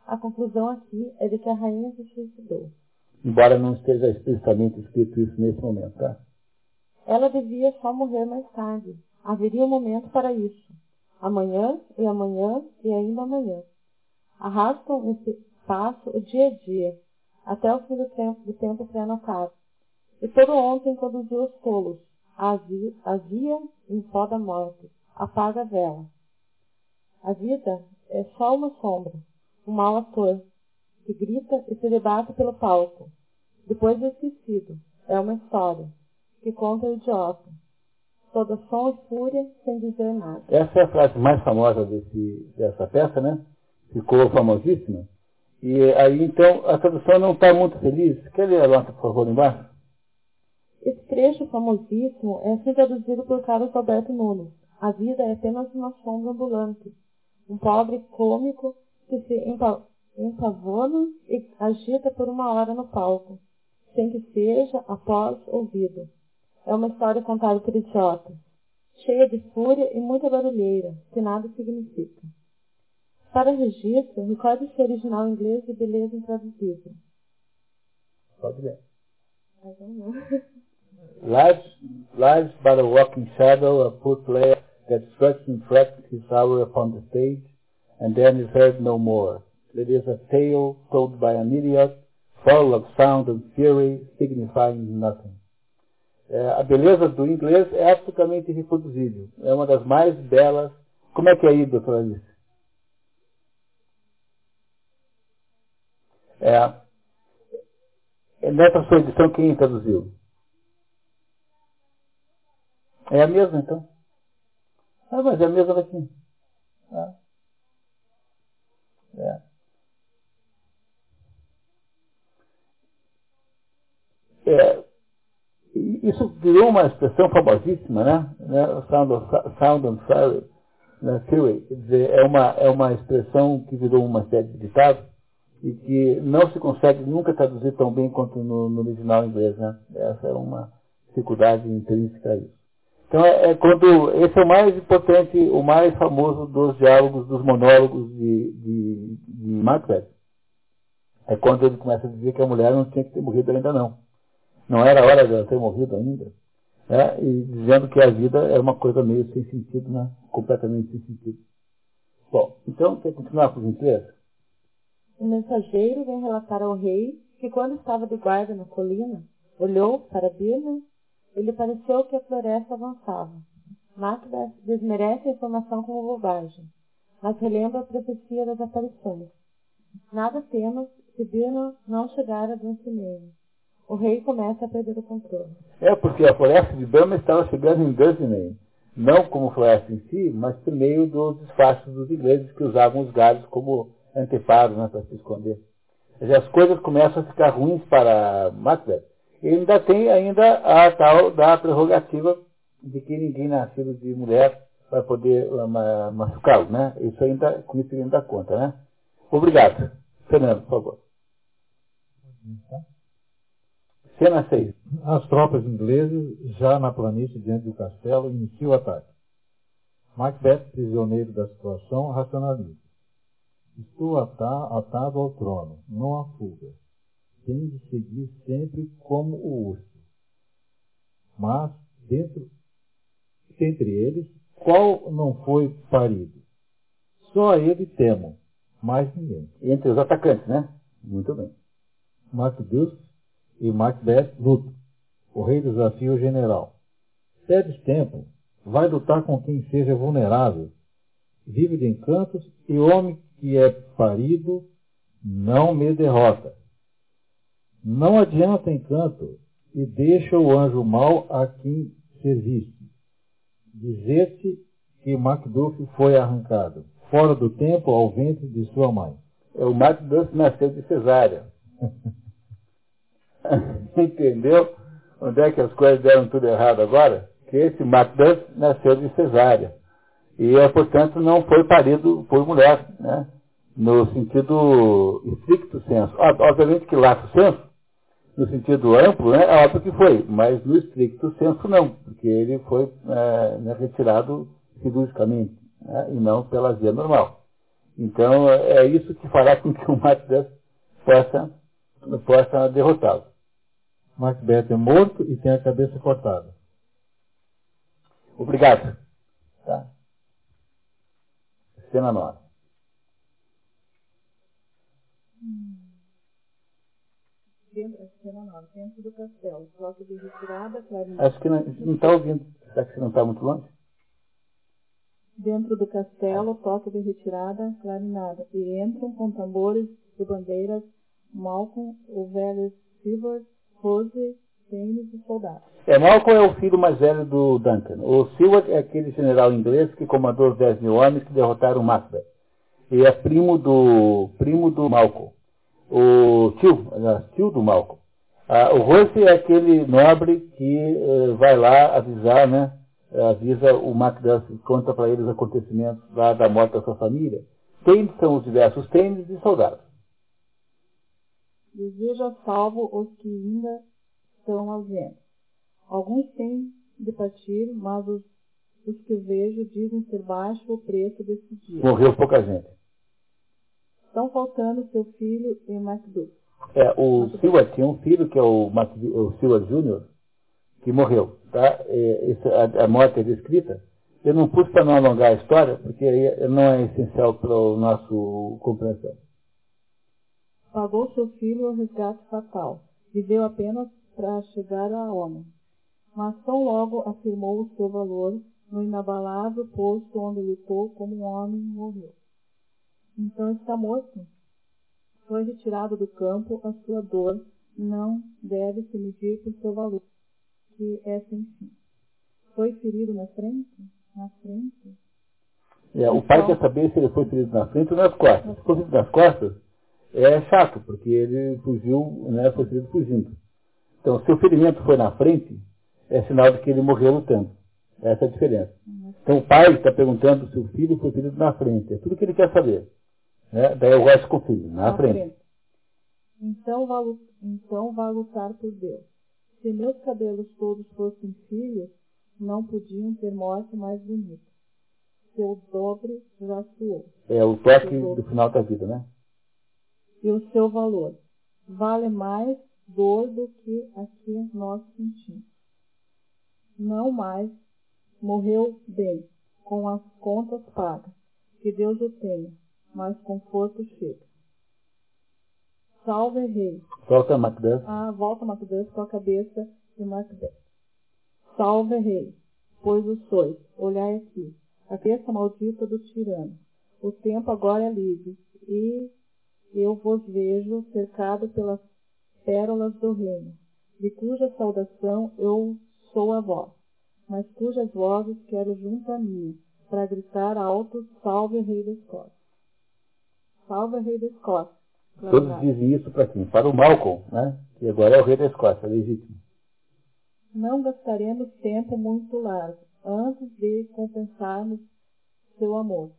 B: A conclusão aqui é de que a rainha se suicidou.
A: Embora não esteja explicitamente escrito isso nesse momento, tá?
B: Ela devia só morrer mais tarde. Haveria um momento para isso. Amanhã e amanhã e ainda amanhã. Arrastam nesse passo o dia a dia, até o fim do tempo, do tempo pré-anotado. E todo ontem conduziu os tolos. Havia em pó da morte. Apaga a vela. A vida é só uma sombra, um mau ator, que grita e se debate pelo palco. Depois é esquecido. É uma história, que conta o idiota, toda som e fúria, sem dizer nada.
A: Essa é a frase mais famosa desse, dessa peça, né? Ficou famosíssima. E aí, então, a tradução não está muito feliz. Quer ler a nota, por favor, embaixo?
B: Esse trecho famosíssimo é assim traduzido por Carlos Alberto Nunes. A vida é apenas uma sombra ambulante. Um pobre cômico que se empavona e agita por uma hora no palco, sem que seja, após, ouvido. É uma história contada por idiotas, cheia de fúria e muita barulheira, que nada significa. Para registro, recorde-se o original inglês de beleza intraduzível.
A: Pode ler. Lives, lives by the walking shadow, a poor player that stretched and fretted his hour upon the stage, and then is heard no more. It is a tale told by an idiot, full of sound and fury, signifying nothing. É, a beleza do inglês é absolutamente irreproduzível. É uma das mais belas. Como é que é aí, doutora Alice? É, é, nessa sua edição, quem traduziu? É a mesma, então. Ah, mas é a mesma daqui. Ah. É. É, isso virou uma expressão famosíssima, né? né? Sound, of, sound and Theory, né? Quer dizer, é uma, é uma expressão que virou uma série de ditados e que não se consegue nunca traduzir tão bem quanto no, no original inglês, né? Essa é uma dificuldade intrínseca a isso. Então, é, é, quando, esse é o mais importante, o mais famoso dos diálogos, dos monólogos de, de, de Macbeth. É quando ele começa a dizer que a mulher não tinha que ter morrido ainda não não era hora de ela ter morrido ainda, né? e dizendo que a vida era uma coisa meio sem sentido, né? completamente sem sentido. Bom, então, quer continuar por gentileza?
B: O mensageiro vem relatar ao rei que quando estava de guarda na colina, olhou para Birna Ele pareceu que a floresta avançava. Macbeth desmerece a informação como bobagem, mas relembra a profecia das aparições. Nada temas se Birna não chegar a Dunsinane. O rei começa a perder o controle.
A: É, porque a floresta de Burma estava chegando em Dunsinane. Não como floresta em si, mas por meio dos disfarces dos ingleses que usavam os galhos como anteparos né, para se esconder. As coisas começam a ficar ruins para Macbeth. Ele ainda tem ainda a tal da prerrogativa de que ninguém nascido de mulher vai poder machucá-lo, né? Isso ainda, com isso ele ainda conta, né? Obrigado. Fernando, por favor. Cena 6.
C: As tropas inglesas, já na planície diante do castelo, iniciam o ataque. Macbeth, prisioneiro da situação, racionaliza. Estou atado ao trono, não há fuga. Tem de seguir sempre como o urso. Mas, dentro, entre eles, qual não foi parido? Só ele temo, mais ninguém.
A: Entre os atacantes, né? Muito bem.
C: Macduff e Macbeth lutam. O rei desafia o general. Cedes tempo, vai lutar com quem seja vulnerável, vive de encantos e homem que é parido não me derrota. Não adianta encanto e deixa o anjo mau a quem serviste. Dizer-te que Macduff foi arrancado, fora do tempo, ao ventre de sua mãe.
A: É, o Macduff nasceu de cesárea. Entendeu? Onde é que as coisas deram tudo errado agora? Que esse Macduff nasceu de cesárea. E, é, portanto, não foi parido por mulher, né? no sentido estricto senso. Obviamente que lato senso, no sentido amplo, né, é óbvio que foi, mas no estricto senso não, porque ele foi é, né, retirado cirurgicamente, né, e não pela via normal. Então, é isso que fará com que o Macbeth possa, possa derrotá-lo.
C: Macbeth é morto e tem a cabeça cortada.
A: Obrigado. Tá? Cena 9.
B: Dentro, cena 9. Dentro do castelo. Toque de retirada, clarinete.
A: Acho que não está ouvindo. Será que você não está muito longe?
B: Dentro do castelo, toque de retirada, clarinada. E entram com tambores e bandeiras Malcolm, o velho Silver, Rose, tênis e soldados.
A: É, Malcolm é o filho mais velho do Duncan. O Silver é aquele general inglês que comandou os 10 mil homens que derrotaram Macbeth. E é primo do, primo do Malcolm. O tio, tio do Malcolm. Ah, o Rose é aquele nobre que eh, vai lá avisar, né? Avisa o Macbeth, conta para ele os acontecimentos lá da morte da sua família. Tênis são os diversos tênis e soldados.
B: Deseja salvo os que ainda estão ausentes. Alguns têm de partir, mas os, os que vejo dizem ser baixo o preço desse dia.
A: Morreu pouca gente.
B: Estão faltando seu filho e Macduff.
A: É, o Silva tinha um filho, que é o, Mac, o Silva Júnior, que morreu. Tá? É, a, a, morte é descrita. Eu não pus para não alongar a história, porque não é essencial para o nosso compreensão.
B: Pagou seu filho o resgate fatal. Viveu apenas para chegar a homem. Mas tão logo afirmou o seu valor no inabalável posto onde lutou como um homem morreu. Então está morto. Foi retirado do campo a sua dor, não deve se medir por seu valor, que é sem fim. Foi ferido na frente? Na frente?
A: É, o pai quer saber se ele foi ferido na frente ou nas costas. Se foi ferido nas costas, é chato, porque ele fugiu, né, foi ferido fugindo. Então, se o ferimento foi na frente, é sinal de que ele morreu lutando. Essa é a diferença. Então, o pai está perguntando se o filho foi ferido na frente. É tudo que ele quer saber. Né? Daí eu gosto com o filho, na, na frente. frente.
B: Então vá, então vá lutar por Deus. Se meus cabelos todos fossem filhos, não podiam ter morte mais bonita. Seu dobre já suou.
A: É o toque do final da vida, né?
B: E o seu valor vale mais dor do que a que nós sentimos. Não mais morreu bem, com as contas pagas. Que Deus o tenha mas conforto chega. Salve rei.
A: Volta Macbeth.
B: Ah, volta Macbeth com a cabeça de Macbeth. Salve, rei, pois o sois. Olhai aqui, a besta maldita do tirano. O tempo agora é livre, e eu vos vejo cercado pelas pérolas do reino, de cuja saudação eu sou a voz, mas cujas vozes quero junto a mim, para gritar alto, salve rei da Escócia. Salve rei da Escócia.
A: Todos dizem isso para quem? Para o Malcolm, né? que agora é o rei da Escócia, legítimo.
B: Não gastaremos tempo muito largo antes de compensarmos seu amor,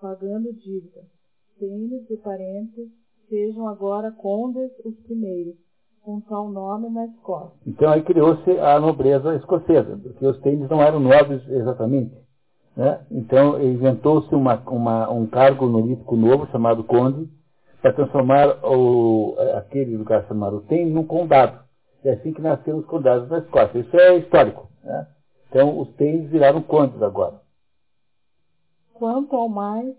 B: pagando dívidas. Tênis e parentes sejam agora condes os primeiros, com tal nome na Escócia.
A: Então aí criou-se a nobreza escocesa, porque os tênis não eram nobres exatamente. Né? Então inventou-se uma, uma, um cargo honorífico novo chamado conde, para transformar o, aquele lugar chamado Tênis num condado. É assim que nasceram os condados na Escócia. Isso é histórico. Né? Então os tênis viraram condes agora.
B: Quanto ao mais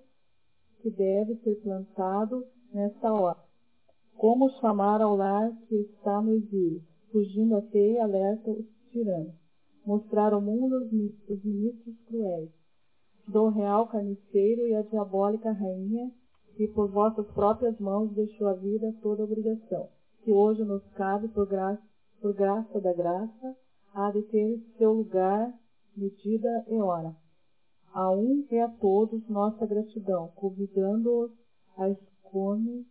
B: que deve ser plantado nesta hora. Como chamar ao lar que está no exílio, fugindo a teia alerta os tiranos. Mostrar ao mundo os, os ministros cruéis, do real carniceiro e a diabólica rainha, que por vossas próprias mãos deixou a vida toda obrigação, que hoje nos cabe por graça, por graça da graça, há de ter seu lugar, medida e hora. A um e a todos nossa gratidão, convidando-os a escolher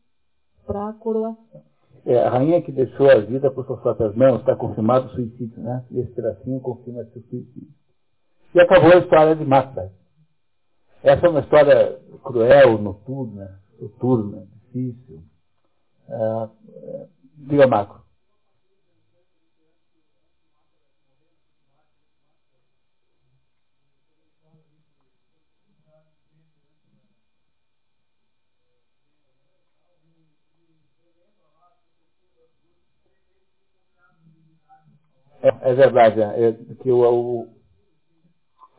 B: para a coroação.
A: É, a rainha que deixou a vida por suas próprias mãos está confirmado o suicídio, né? E esse pedacinho confirma seu suicídio. E acabou a história de Macbeth. Essa é uma história cruel, noturna, noturna, difícil. É, é, diga, Marco. É, é verdade, é, que o,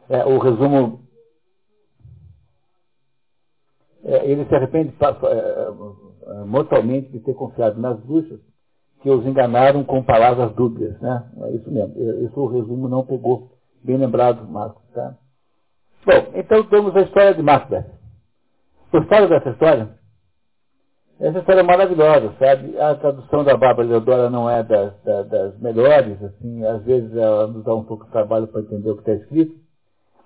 A: é, o resumo é, ele se arrepende é, mortalmente de ter confiado nas bruxas que os enganaram com palavras dúbias, né? É isso mesmo. Isso o resumo não pegou. Bem lembrado, Marcos, tá? Bom, então temos a história de Macbeth. Gostaram dessa história? Essa história é maravilhosa, sabe? A tradução da Bárbara Leodora não é das, das, das, melhores, assim, às vezes ela nos dá um pouco de trabalho para entender o que está escrito.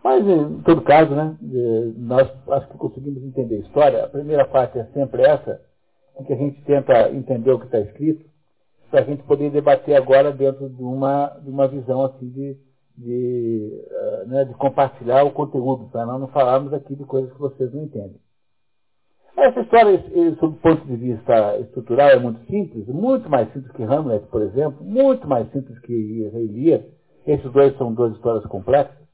A: Mas, em todo caso, né, nós acho que conseguimos entender a história. A primeira parte é sempre essa, em que a gente tenta entender o que está escrito, para a gente poder debater agora dentro de uma, de uma visão assim de, de, uh, né, de compartilhar o conteúdo, para nós não falarmos aqui de coisas que vocês não entendem. Essa história, sob o ponto de vista estrutural, é muito simples, muito mais simples que Hamlet, por exemplo, muito mais simples que Rei Lear. Esses dois são duas histórias complexas.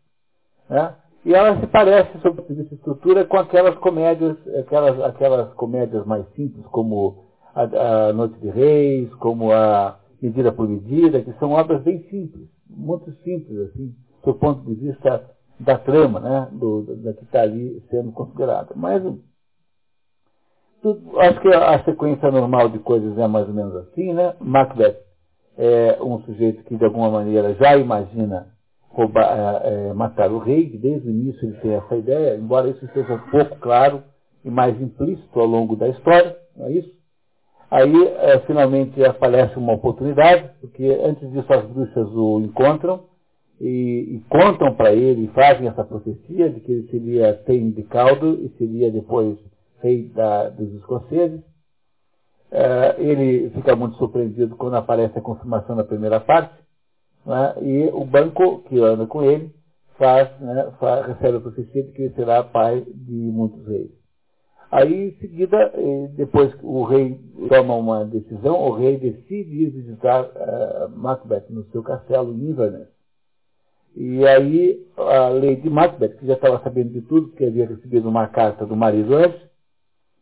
A: Né? E ela se parece, sob o ponto de vista estrutura, com aquelas comédias, aquelas, aquelas comédias mais simples, como a, a Noite de Reis, como a Medida por Medida, que são obras bem simples, muito simples, assim, do ponto de vista da trama, né, do, da que está ali sendo considerada. Mas acho que a sequência normal de coisas é mais ou menos assim, né? Macbeth é um sujeito que de alguma maneira já imagina roubar, é, é, matar o rei, desde o início ele tem essa ideia, embora isso esteja um pouco claro e mais implícito ao longo da história, não é isso? Aí é, finalmente aparece uma oportunidade, porque antes disso as bruxas o encontram e, e contam para ele, fazem essa profecia de que ele seria tem de caldo e seria depois rei da, dos escoceses. É, ele fica muito surpreendido quando aparece a confirmação da primeira parte, né, e o banco que anda com ele faz, né, faz, recebe a profecia de que ele será pai de muitos reis. Aí, em seguida, depois que o rei toma uma decisão, o rei decide ir visitar uh, Macbeth no seu castelo em Inverness. E aí, a Lady Macbeth, que já estava sabendo de tudo, que havia recebido uma carta do marido antes,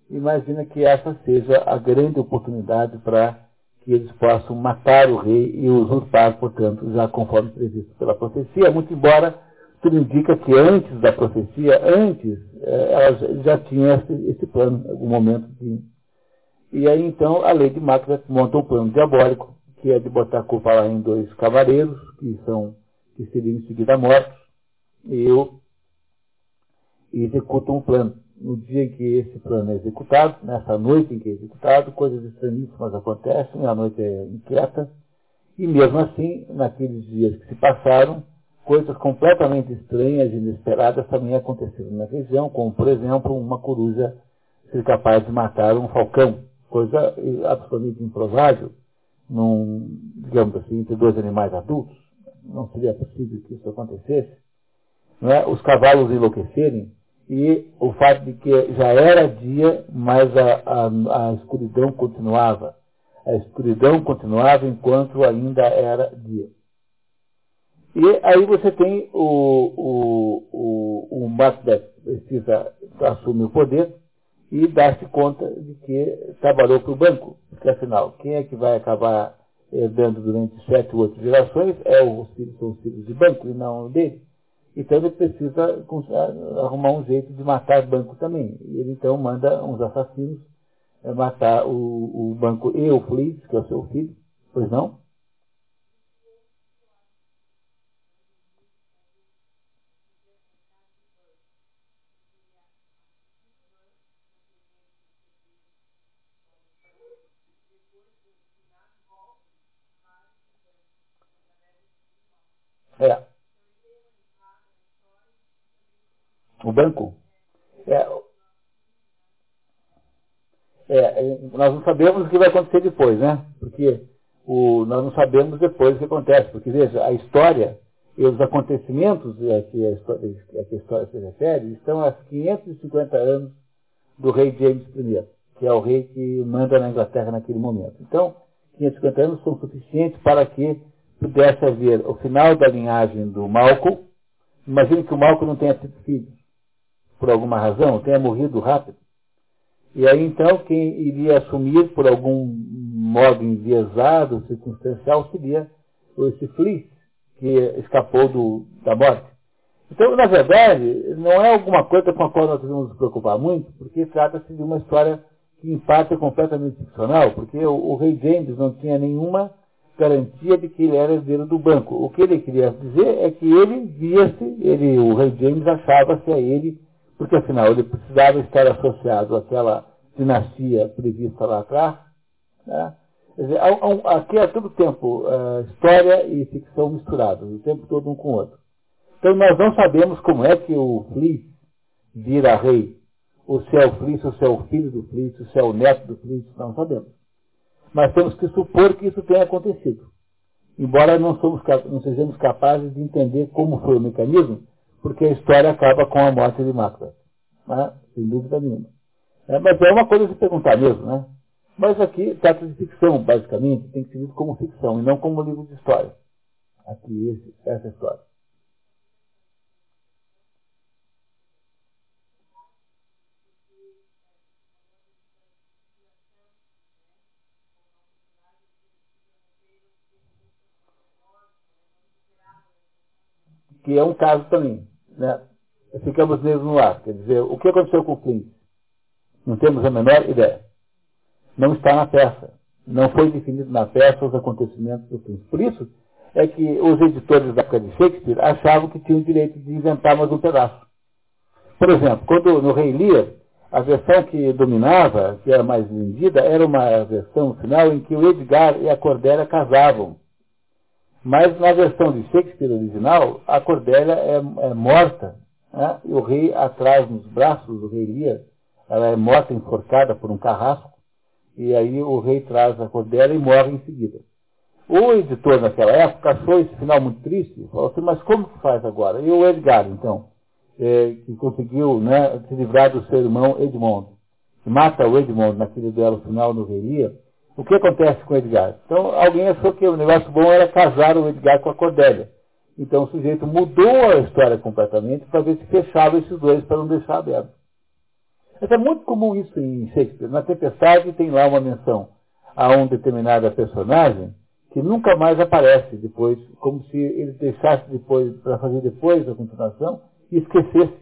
A: imagina que essa seja a grande oportunidade para que eles possam matar o rei e usurpar, portanto, já conforme previsto pela profecia, muito embora tudo indica que antes da profecia, antes, eh, ela já tinha esse, esse plano, algum momento tinha. E aí então a lei de Macbeth monta um plano diabólico, que é de botar a culpa lá em dois cavaleiros, que são que seriam em seguida mortos, e eu executo um plano. No dia em que esse plano é executado, nessa noite em que é executado, coisas estranhíssimas acontecem, a noite é inquieta, e mesmo assim, naqueles dias que se passaram, coisas completamente estranhas e inesperadas também aconteceram na região, como, por exemplo, uma coruja ser capaz de matar um falcão, coisa absolutamente improvável, num, digamos assim, entre dois animais adultos. Não seria possível que isso acontecesse. Não é? Os cavalos enlouquecerem e o fato de que já era dia, mas a, a, a escuridão continuava. A escuridão continuava enquanto ainda era dia. E aí você tem o, o, o, o Macbeth precisa assumir o poder e dar-se conta de que trabalhou para o banco. Porque afinal, quem é que vai acabar herdando durante sete ou oito gerações é os filhos, são os filhos de banco e não dele. Então ele precisa arrumar um jeito de matar banco também. Ele então manda uns assassinos é matar o, o banco e o Fleet, que é o seu filho, pois não? É. O banco? É, é, é, nós não sabemos o que vai acontecer depois, né? Porque o, nós não sabemos depois o que acontece. Porque, veja, a história e os acontecimentos a que a história, a que a história se refere estão há 550 anos do rei James I, que é o rei que manda na Inglaterra naquele momento. Então, 550 anos são suficientes para que pudesse haver o final da linhagem do Malcolm. Imagine que o Malcolm não tenha tido filhos, por alguma razão, tenha morrido rápido. E aí então quem iria assumir por algum modo enviesado, circunstancial, seria esse Fleece, que escapou do, da morte. Então, na verdade, não é alguma coisa com a qual nós devemos nos preocupar muito, porque trata-se de uma história que em parte é completamente ficcional, porque o, o, rei James não tinha nenhuma garantia de que ele era herdeiro do banco. O que ele queria dizer é que ele via-se, ele, o rei James achava-se a ele porque afinal ele precisava estar associado àquela dinastia prevista lá atrás. Né? Dizer, aqui é todo tempo uh, história e ficção misturados, o tempo todo um com o outro. Então nós não sabemos como é que o Fleece vira rei. O se é o Fleece, ou se é o filho do Fleece, ou se é o neto do Fleece, não sabemos. Mas temos que supor que isso tenha acontecido. Embora não, somos, não sejamos capazes de entender como foi o mecanismo, porque a história acaba com a morte de Macbeth. Né? Sem dúvida nenhuma. É, mas é uma coisa se perguntar mesmo, né? Mas aqui trata de ficção, basicamente, tem que ser visto como ficção e não como livro de história. Aqui, esse, essa história. Que é um caso também né, ficamos mesmo no ar. Quer dizer, o que aconteceu com o Flint? Não temos a menor ideia. Não está na peça. Não foi definido na peça os acontecimentos do Flint. Por isso é que os editores da época de Shakespeare achavam que tinham o direito de inventar mais um pedaço. Por exemplo, quando no Rei Lear, a versão que dominava, que era mais vendida, era uma versão final em que o Edgar e a Cordélia casavam. Mas na versão de Shakespeare original, a Cordélia é, é morta, né? e o rei atrás nos braços do rei Lear, ela é morta, enforcada por um carrasco, e aí o rei traz a Cordélia e morre em seguida. O editor naquela época achou esse final muito triste, falou assim, mas como que faz agora? E o Edgar, então, é, que conseguiu né, se livrar do seu irmão Edmond, que mata o Edmond naquele duelo final no rei Lear, o que acontece com o Edgar? Então, alguém achou que o negócio bom era casar o Edgar com a Cordélia. Então, o sujeito mudou a história completamente para ver se fechava esses dois para não deixar aberto. Mas é muito comum isso em Shakespeare. Na Tempestade tem lá uma menção a um determinado personagem que nunca mais aparece depois, como se ele deixasse depois, para fazer depois a continuação, e esquecesse.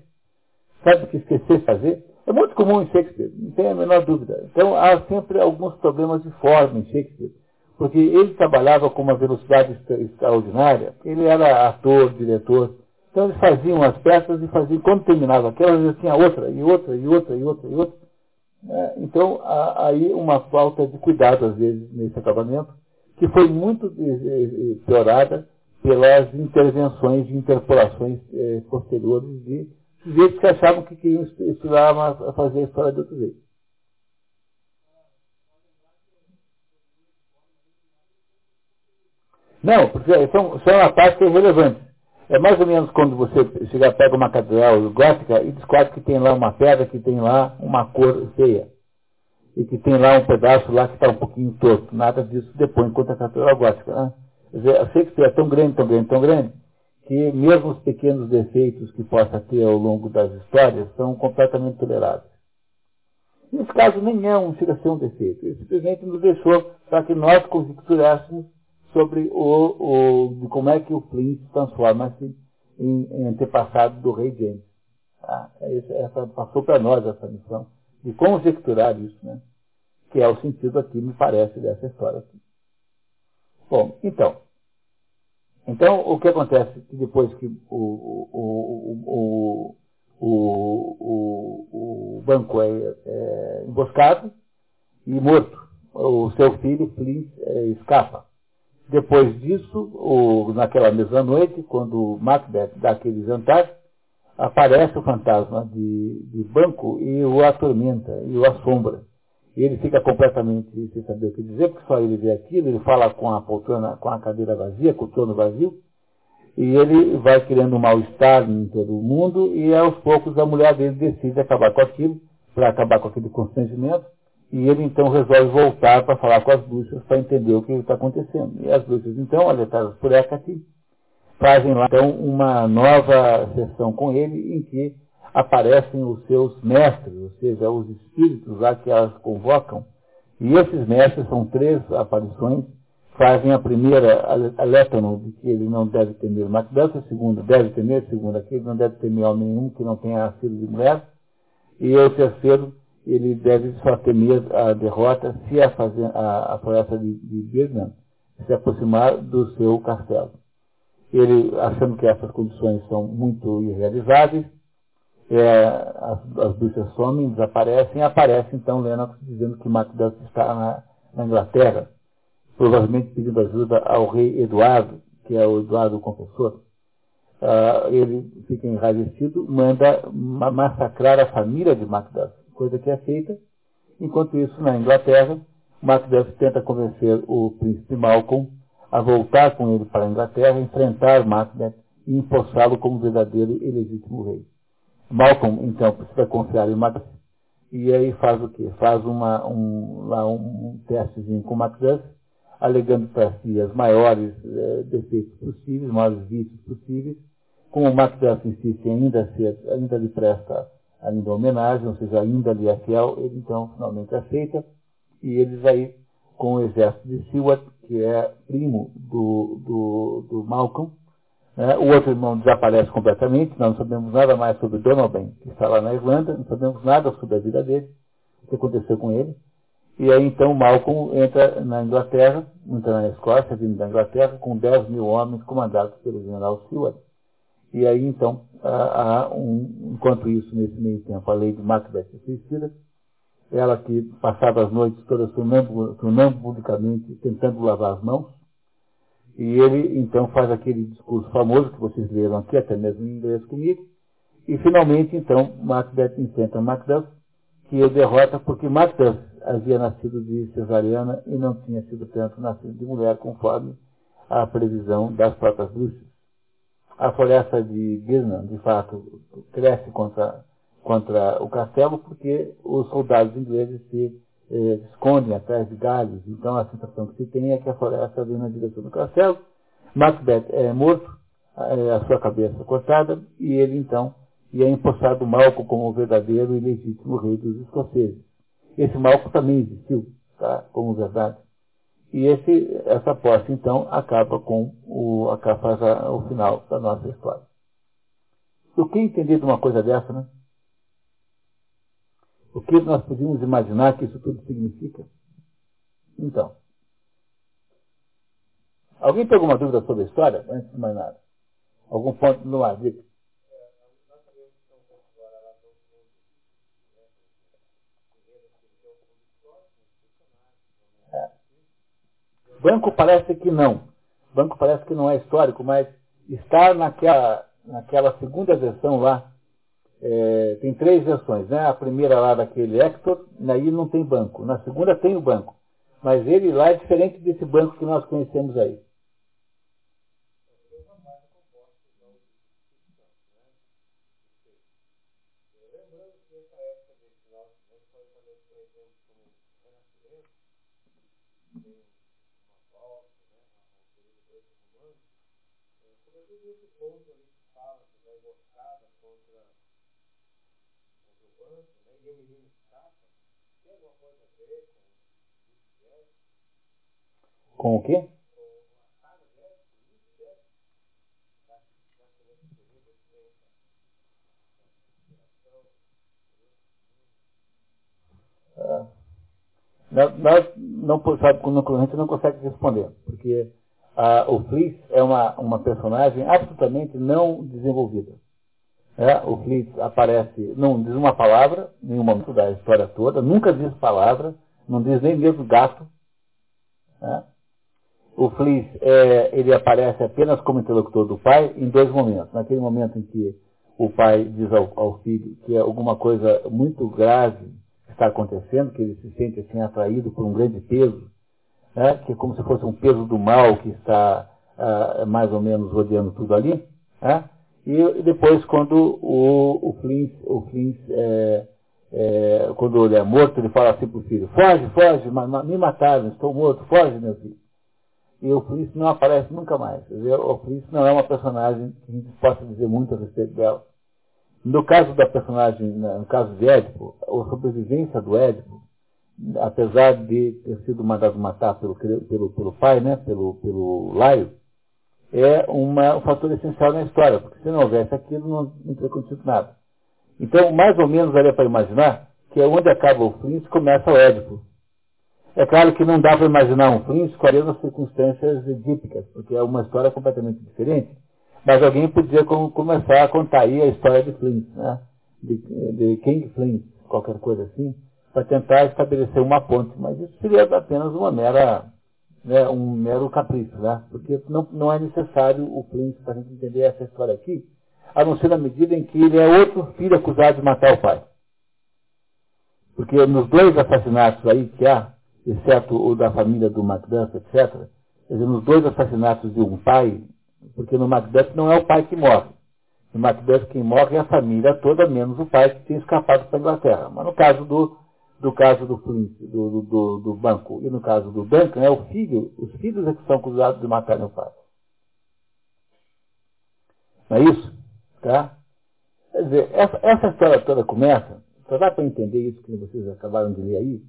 A: Sabe o que esquecesse de fazer? É muito comum em Shakespeare, não tem a menor dúvida. Então há sempre alguns problemas de forma em Shakespeare. porque ele trabalhava com uma velocidade extraordinária, ele era ator, diretor, então eles faziam as peças e faziam, quando terminava aquela, já tinha outra, e outra, e outra, e outra, e outra. É, então, há aí uma falta de cuidado, às vezes, nesse acabamento, que foi muito eh, eh, piorada pelas intervenções e interpolações eh, posteriores de sujeitos que achavam que queriam estudar a fazer a história de outro jeito. Não, porque são, são uma parte que é relevante. É mais ou menos quando você chega, pega uma catedral gótica e descobre que tem lá uma pedra, que tem lá uma cor feia. E que tem lá um pedaço lá que está um pouquinho torto. Nada disso depois enquanto a catedral gótica. Né? Quer dizer, a Shakespeare é tão grande, tão grande, tão grande, que mesmo os pequenos defeitos que possa ter ao longo das histórias são completamente tolerados. Nesse caso, nem é um, chega a ser um defeito. Ele simplesmente nos deixou para que nós conjecturássemos sobre o, o, de como é que o Flynn se transforma-se em, em, antepassado do rei James. Ah, essa, essa, passou para nós essa missão de conjecturar isso, né? que é o sentido aqui, me parece, dessa história aqui. Bom, então, então o que acontece que depois que o, o, o, o banco é, é, emboscado e morto, o seu filho Flynn é, escapa. Depois disso, naquela mesma noite, quando Macbeth dá aquele jantar, aparece o fantasma de, de banco e o atormenta, e o assombra. E ele fica completamente sem saber o que dizer, porque só ele vê aquilo, ele fala com a poltrona, com a cadeira vazia, com o trono vazio, e ele vai criando um mal-estar em todo o mundo, e aos poucos a mulher dele decide acabar com aquilo, para acabar com aquele constrangimento, e ele então resolve voltar para falar com as bruxas para entender o que está acontecendo. E as bruxas, então, alertadas por Hecate, fazem lá então uma nova sessão com ele em que aparecem os seus mestres, ou seja, os espíritos lá que elas convocam. E esses mestres são três aparições, fazem a primeira alertam de que ele não deve temer Macbeth, a segunda deve temer, a segunda que ele não deve temer homem nenhum que não tenha sido de mulher, e o terceiro ele deve só temer a derrota se a, fazer, a, a floresta de, de Birnam se aproximar do seu castelo. Ele, achando que essas condições são muito irrealizáveis, é, as, as bruxas somem, desaparecem, aparece então Lennox dizendo que Macbeth está na, na, Inglaterra, provavelmente pedindo ajuda ao rei Eduardo, que é o Eduardo o Confessor. Uh, ele fica enraivecido, manda massacrar a família de Macbeth coisa que é feita. Enquanto isso, na Inglaterra, Macbeth tenta convencer o príncipe Malcolm a voltar com ele para a Inglaterra, enfrentar Macbeth e empossá-lo como verdadeiro e legítimo rei. Malcolm, então, precisa confiar em Macbeth e aí faz o quê? Faz uma, um, lá um, testezinho com Macbeth, alegando para si as maiores eh, defeitos possíveis, maiores vícios possíveis. Como Macbeth insiste ainda, ser, ainda lhe presta ainda homenagem, ou seja, ainda ali é fiel, ele então finalmente aceita, e eles aí, com o exército de Seward, que é primo do, do, do Malcolm, né? o outro irmão desaparece completamente, nós não sabemos nada mais sobre Donovan, que está lá na Irlanda, não sabemos nada sobre a vida dele, o que aconteceu com ele, e aí então Malcolm entra na Inglaterra, entra na Escócia, vindo da Inglaterra, com 10 mil homens comandados pelo general Seward. E aí, então, há um, enquanto isso, nesse meio tempo, a de Macbeth é suicida, ela que passava as noites todas sonambulicamente tentando lavar as mãos, e ele, então, faz aquele discurso famoso que vocês leram aqui, até mesmo em inglês comigo, e finalmente, então, Macbeth enfrenta Macduff, que o derrota porque Macduff havia nascido de cesariana e não tinha sido tanto nascido de mulher, conforme a previsão das próprias bruxas. A floresta de Birnam, de fato, cresce contra, contra o castelo porque os soldados ingleses se eh, escondem atrás de galhos. Então a sensação que se tem é que a floresta vem na direção do castelo. Macbeth é morto, é, a sua cabeça cortada, e ele então é empossado Malco como o verdadeiro e legítimo rei dos escoceses. Esse Malco também existiu, tá? como verdade. E esse, essa posse, então, acaba com o, acaba o final da nossa história. O que entender de uma coisa dessa, né? O que nós podíamos imaginar que isso tudo significa? Então, Alguém tem alguma dúvida sobre a história? Antes de mais nada. Algum ponto no ar, dica. É. Banco parece que não. Banco parece que não é histórico, mas está naquela, naquela segunda versão lá. É, tem três versões, né? A primeira lá daquele Hector, aí não tem banco. Na segunda tem o banco. Mas ele lá é diferente desse banco que nós conhecemos aí. Com o quê? É. Nós não, sabe, a gente não consegue responder, porque ah, o Fleece é uma, uma personagem absolutamente não desenvolvida. É, o Fleece aparece, não diz uma palavra, nenhum momento da história toda, nunca diz palavra, não diz nem mesmo gato. É. O Fleece, é, ele aparece apenas como interlocutor do pai em dois momentos. Naquele momento em que o pai diz ao, ao filho que é alguma coisa muito grave está acontecendo, que ele se sente assim atraído por um grande peso, né, que é como se fosse um peso do mal que está uh, mais ou menos rodeando tudo ali. Né, e depois, quando o, o Flint, o Flint é, é, quando ele é morto, ele fala assim para o filho, foge, foge, me mataram, estou morto, foge, meu filho. E o Flint não aparece nunca mais. Dizer, o Flint não é uma personagem que a gente possa dizer muito a respeito dela. No caso da personagem, no caso de Édipo, a sobrevivência do Édipo, apesar de ter sido mandado matar pelo, pelo, pelo pai, né, pelo, pelo Laio, é uma, um fator essencial na história, porque se não houvesse aquilo, não, não teria acontecido nada. Então, mais ou menos, daria para imaginar que é onde acaba o Flint começa o Édipo. É claro que não dá para imaginar um Flint com as circunstâncias edípicas, porque é uma história completamente diferente. Mas alguém podia com, começar a contar aí a história de Flint, né? de, de King Flint, qualquer coisa assim, para tentar estabelecer uma ponte. Mas isso seria apenas uma mera né, um mero capricho, né? Porque não, não é necessário o Flint para a gente entender essa história aqui, a não ser na medida em que ele é outro filho acusado de matar o pai. Porque nos dois assassinatos aí que há, exceto o da família do Macduff, etc., dizer, nos dois assassinatos de um pai, porque no Macduff não é o pai que morre. No Macduff quem morre é a família toda, menos o pai que tem escapado para a Inglaterra. Mas no caso do do caso do Flint, do, do, do, banco, e no caso do Duncan, é o filho, os filhos é que são acusados de matar o pai. Não é isso? Tá? Quer dizer, essa, essa história toda começa, só dá para entender isso que vocês acabaram de ler aí,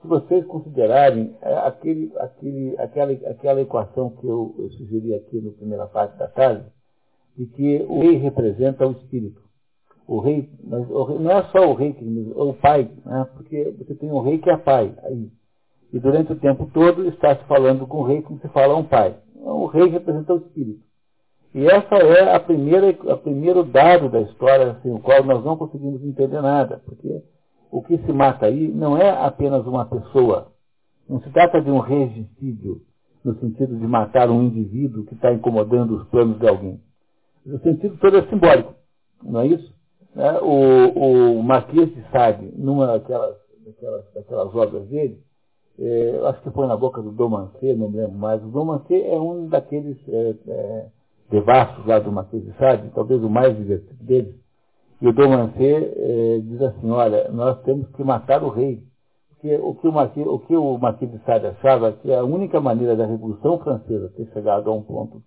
A: se vocês considerarem é, aquele, aquele, aquela, aquela equação que eu, eu sugeri aqui na primeira parte da tarde, de que o rei representa o espírito o rei, mas o rei, não é só o rei, que, o pai, né? porque você tem um rei que é pai. Aí, e durante o tempo todo está se falando com o rei como se fala a um pai. Então, o rei representa o espírito. E essa é a primeira, a primeiro dado da história, assim, o qual nós não conseguimos entender nada, porque o que se mata aí não é apenas uma pessoa. Não se trata de um regicídio, no sentido de matar um indivíduo que está incomodando os planos de alguém. O sentido todo é simbólico, não é isso? Né? O, o Marquês de Sade, numa daquelas, daquelas, daquelas obras dele, é, acho que foi na boca do Domancê, não me lembro mais. O Domancê é um daqueles é, é, devassos lá do Marquês de Sade, talvez o mais divertido deles. E o Domancê é, diz assim, olha, nós temos que matar o rei. Porque o que o Marquês, o que o Marquês de Sade achava que a única maneira da Revolução Francesa ter chegado a um ponto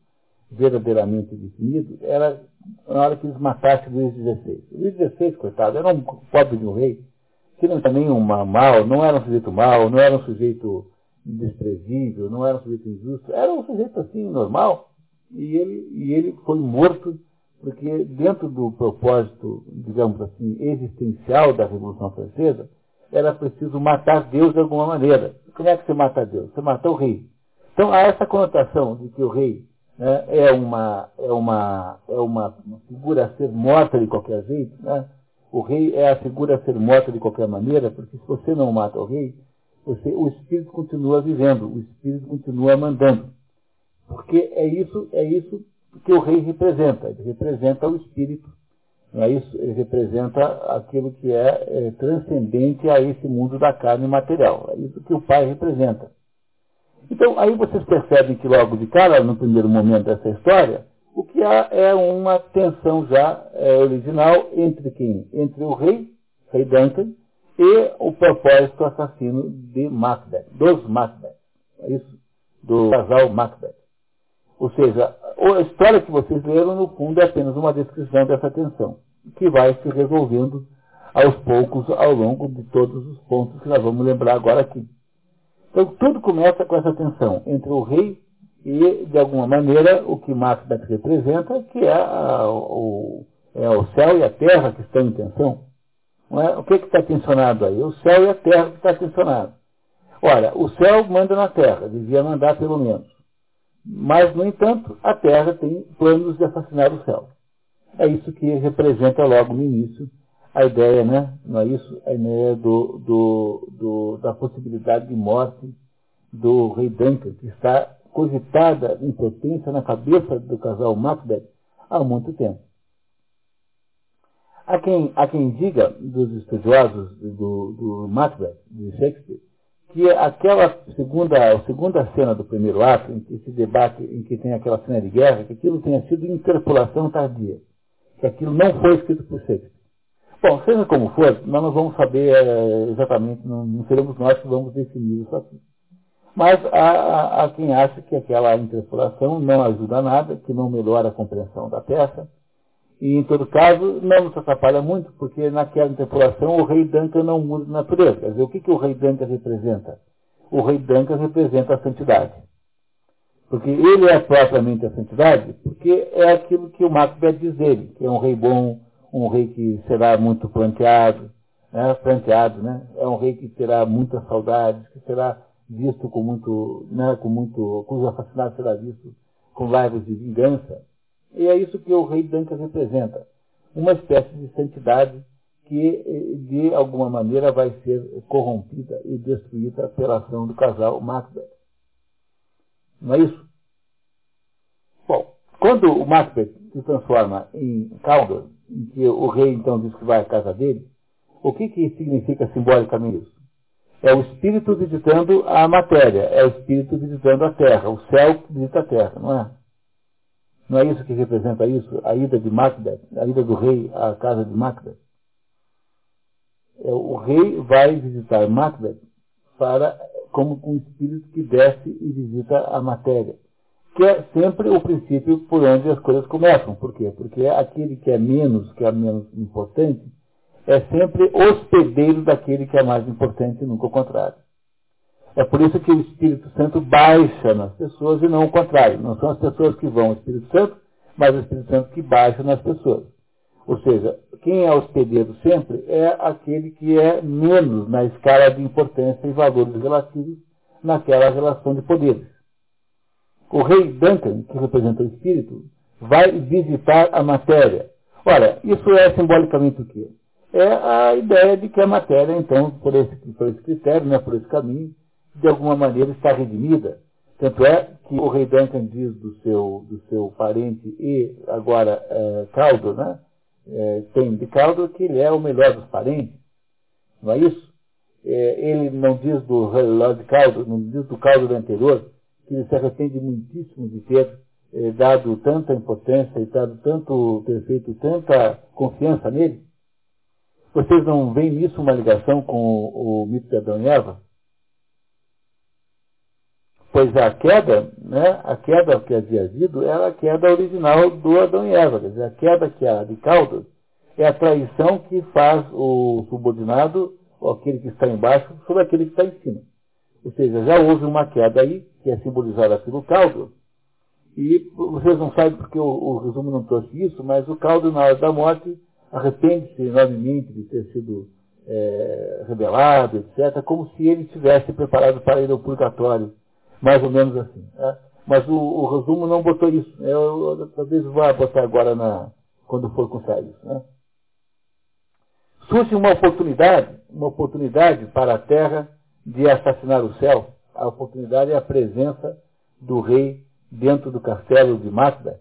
A: verdadeiramente definido era na hora que eles matassem Luís XVI. Luís XVI, coitado, era um pobre de um rei, que não tinha nenhum mal, não era um sujeito mau, não era um sujeito desprezível, não era um sujeito injusto, era um sujeito assim, normal, e ele, e ele foi morto porque dentro do propósito, digamos assim, existencial da Revolução Francesa, era preciso matar Deus de alguma maneira. Como é que você mata Deus? Você mata o rei. Então há essa conotação de que o rei né, é, uma, é, uma, é uma, figura a ser morta de qualquer jeito. Né? O rei é a figura a ser morta de qualquer maneira, porque se você não mata o rei, você, o espírito continua vivendo, o espírito continua mandando. Porque é isso, é isso que o rei representa. Ele representa o espírito. Não é isso? Ele representa aquilo que é, é transcendente a esse mundo da carne material. É isso que o pai representa. Então, aí vocês percebem que logo de cara, no primeiro momento dessa história, o que há é uma tensão já é, original entre quem? Entre o rei, rei Duncan, e o propósito assassino de Macbeth, dos Macbeth. É isso? Do casal Macbeth. Ou seja, a história que vocês leram, no fundo, é apenas uma descrição dessa tensão, que vai se resolvendo aos poucos ao longo de todos os pontos que nós vamos lembrar agora aqui. Então, tudo começa com essa tensão entre o rei e, de alguma maneira, o que Macbeth representa, que é, a, o, é o céu e a terra que estão em tensão. É? O que está tensionado aí? O céu e a terra que está tensionado. Ora, o céu manda na terra, devia mandar pelo menos. Mas, no entanto, a terra tem planos de assassinar o céu. É isso que representa logo no início a ideia, né? Não é isso? A ideia do, do, do, da possibilidade de morte do rei Duncan, que está cogitada em potência na cabeça do casal Macbeth há muito tempo. Há quem, há quem diga, dos estudiosos do, do Macbeth, de Shakespeare, que aquela segunda, a segunda cena do primeiro ato, em que se debate, em que tem aquela cena de guerra, que aquilo tenha sido interpolação tardia, que aquilo não foi escrito por Shakespeare. Bom, seja como for, nós não vamos saber é, exatamente, não, não, seremos nós que vamos definir isso aqui. Mas há, há quem acha que aquela interpolação não ajuda nada, que não melhora a compreensão da peça, e em todo caso não nos atrapalha muito, porque naquela interpolação o rei Duncan não muda de natureza. Quer dizer, o que, que o rei Duncan representa? O rei Duncan representa a santidade. Porque ele é propriamente a santidade, porque é aquilo que o Macbeth diz dele, que é um rei bom, um rei que será muito planteado, né, planteado, né? É um rei que terá muitas saudades, que será visto com muito, né, com muito, cujo assassinato será visto com laivos de vingança. E é isso que o rei Duncan representa. Uma espécie de santidade que, de alguma maneira, vai ser corrompida e destruída pela ação do casal Macbeth. Não é isso? Bom, quando o Macbeth se transforma em Caldor, em que o rei então diz que vai à casa dele, o que, que significa simbolicamente isso? É o espírito visitando a matéria, é o espírito visitando a terra, o céu visita a terra, não é? Não é isso que representa isso? A ida de Macbeth, a ida do rei à casa de Macbeth. É, o rei vai visitar Macbeth para, como um espírito que desce e visita a matéria que é sempre o princípio por onde as coisas começam. Por quê? Porque aquele que é menos, que é menos importante, é sempre hospedeiro daquele que é mais importante, nunca o contrário. É por isso que o Espírito Santo baixa nas pessoas e não o contrário. Não são as pessoas que vão ao Espírito Santo, mas o Espírito Santo que baixa nas pessoas. Ou seja, quem é hospedeiro sempre é aquele que é menos na escala de importância e valores relativos naquela relação de poderes. O rei Duncan, que representa o espírito, vai visitar a matéria. Ora, isso é simbolicamente o quê? É a ideia de que a matéria, então, por esse, por esse critério, né, por esse caminho, de alguma maneira está redimida. Tanto é que o rei Duncan diz do seu, do seu parente e agora é, Caldo, né? É, tem de Caldo que ele é o melhor dos parentes. Não é isso? É, ele não diz do Lord Caldo, não diz do Caldo do anterior, que ele se arrepende muitíssimo de ter eh, dado tanta importância e dado tanto, ter feito tanta confiança nele. Vocês não veem nisso uma ligação com o, o mito de Adão e Eva? Pois a queda, né, a queda que havia havido era a queda original do Adão e Eva. Quer dizer, a queda que há de Caldas é a traição que faz o subordinado, ou aquele que está embaixo, sobre aquele que está em cima. Ou seja, já houve uma queda aí, que é simbolizada pelo caldo, e vocês não sabem porque o, o resumo não trouxe isso, mas o caldo, na hora da morte, arrepende-se enormemente de ter sido é, rebelado, etc., como se ele tivesse preparado para ir ao purgatório. Mais ou menos assim. Né? Mas o, o, resumo não botou isso. Eu, eu, talvez vá botar agora na, quando for constar isso. Né? Surge uma oportunidade, uma oportunidade para a terra de assassinar o céu. A oportunidade é a presença do rei dentro do castelo de Macbeth.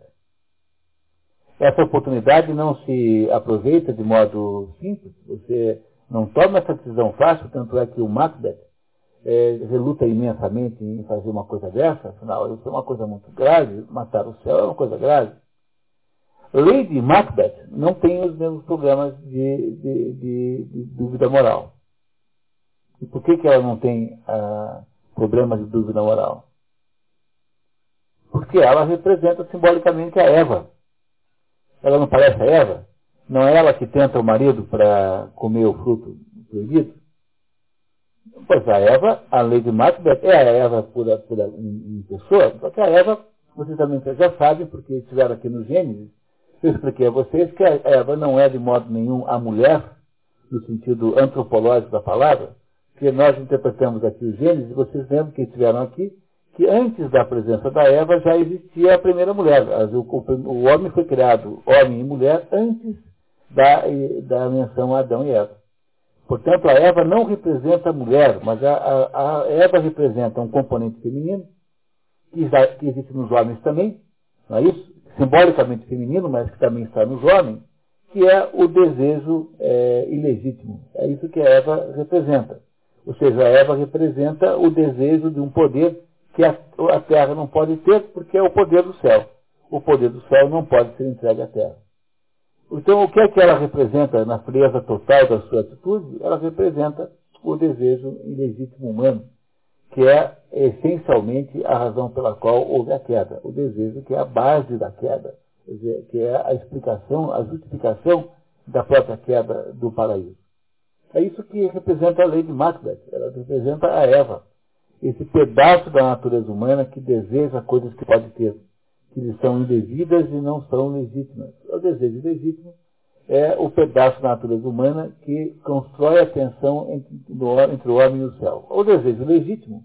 A: Essa oportunidade não se aproveita de modo simples. Você não toma essa decisão fácil, tanto é que o Macbeth é, reluta imensamente em fazer uma coisa dessa, afinal, isso é uma coisa muito grave, matar o céu é uma coisa grave. Lady Macbeth não tem os mesmos problemas de, de, de, de dúvida moral. E por que, que ela não tem ah, problemas de dúvida moral? Porque ela representa simbolicamente a Eva. Ela não parece a Eva? Não é ela que tenta o marido para comer o fruto proibido? Pois a Eva, a Lady Macbeth, é a Eva por, por em, pessoa, só que a Eva, vocês também já sabem, porque estiveram aqui no Gênesis, eu expliquei a vocês que a Eva não é de modo nenhum a mulher, no sentido antropológico da palavra, que nós interpretamos aqui o Gênesis, vocês lembram que estiveram aqui, que antes da presença da Eva já existia a primeira mulher. O homem foi criado, homem e mulher, antes da, da menção Adão e Eva. Portanto, a Eva não representa a mulher, mas a, a, a Eva representa um componente feminino, que, que existe nos homens também, não é isso? simbolicamente feminino, mas que também está nos homens, que é o desejo é, ilegítimo. É isso que a Eva representa. Ou seja, a Eva representa o desejo de um poder que a, a Terra não pode ter, porque é o poder do céu. O poder do céu não pode ser entregue à Terra. Então, o que é que ela representa na frieza total da sua atitude? Ela representa o desejo ilegítimo humano que é essencialmente a razão pela qual houve a queda, o desejo que é a base da queda, dizer, que é a explicação, a justificação da própria queda do paraíso. É isso que representa a lei de Macbeth, ela representa a Eva, esse pedaço da natureza humana que deseja coisas que pode ter, que lhe são indevidas e não são legítimas. O desejo legítimo é o pedaço da natureza humana que constrói a tensão entre, entre o homem e o céu. O desejo legítimo,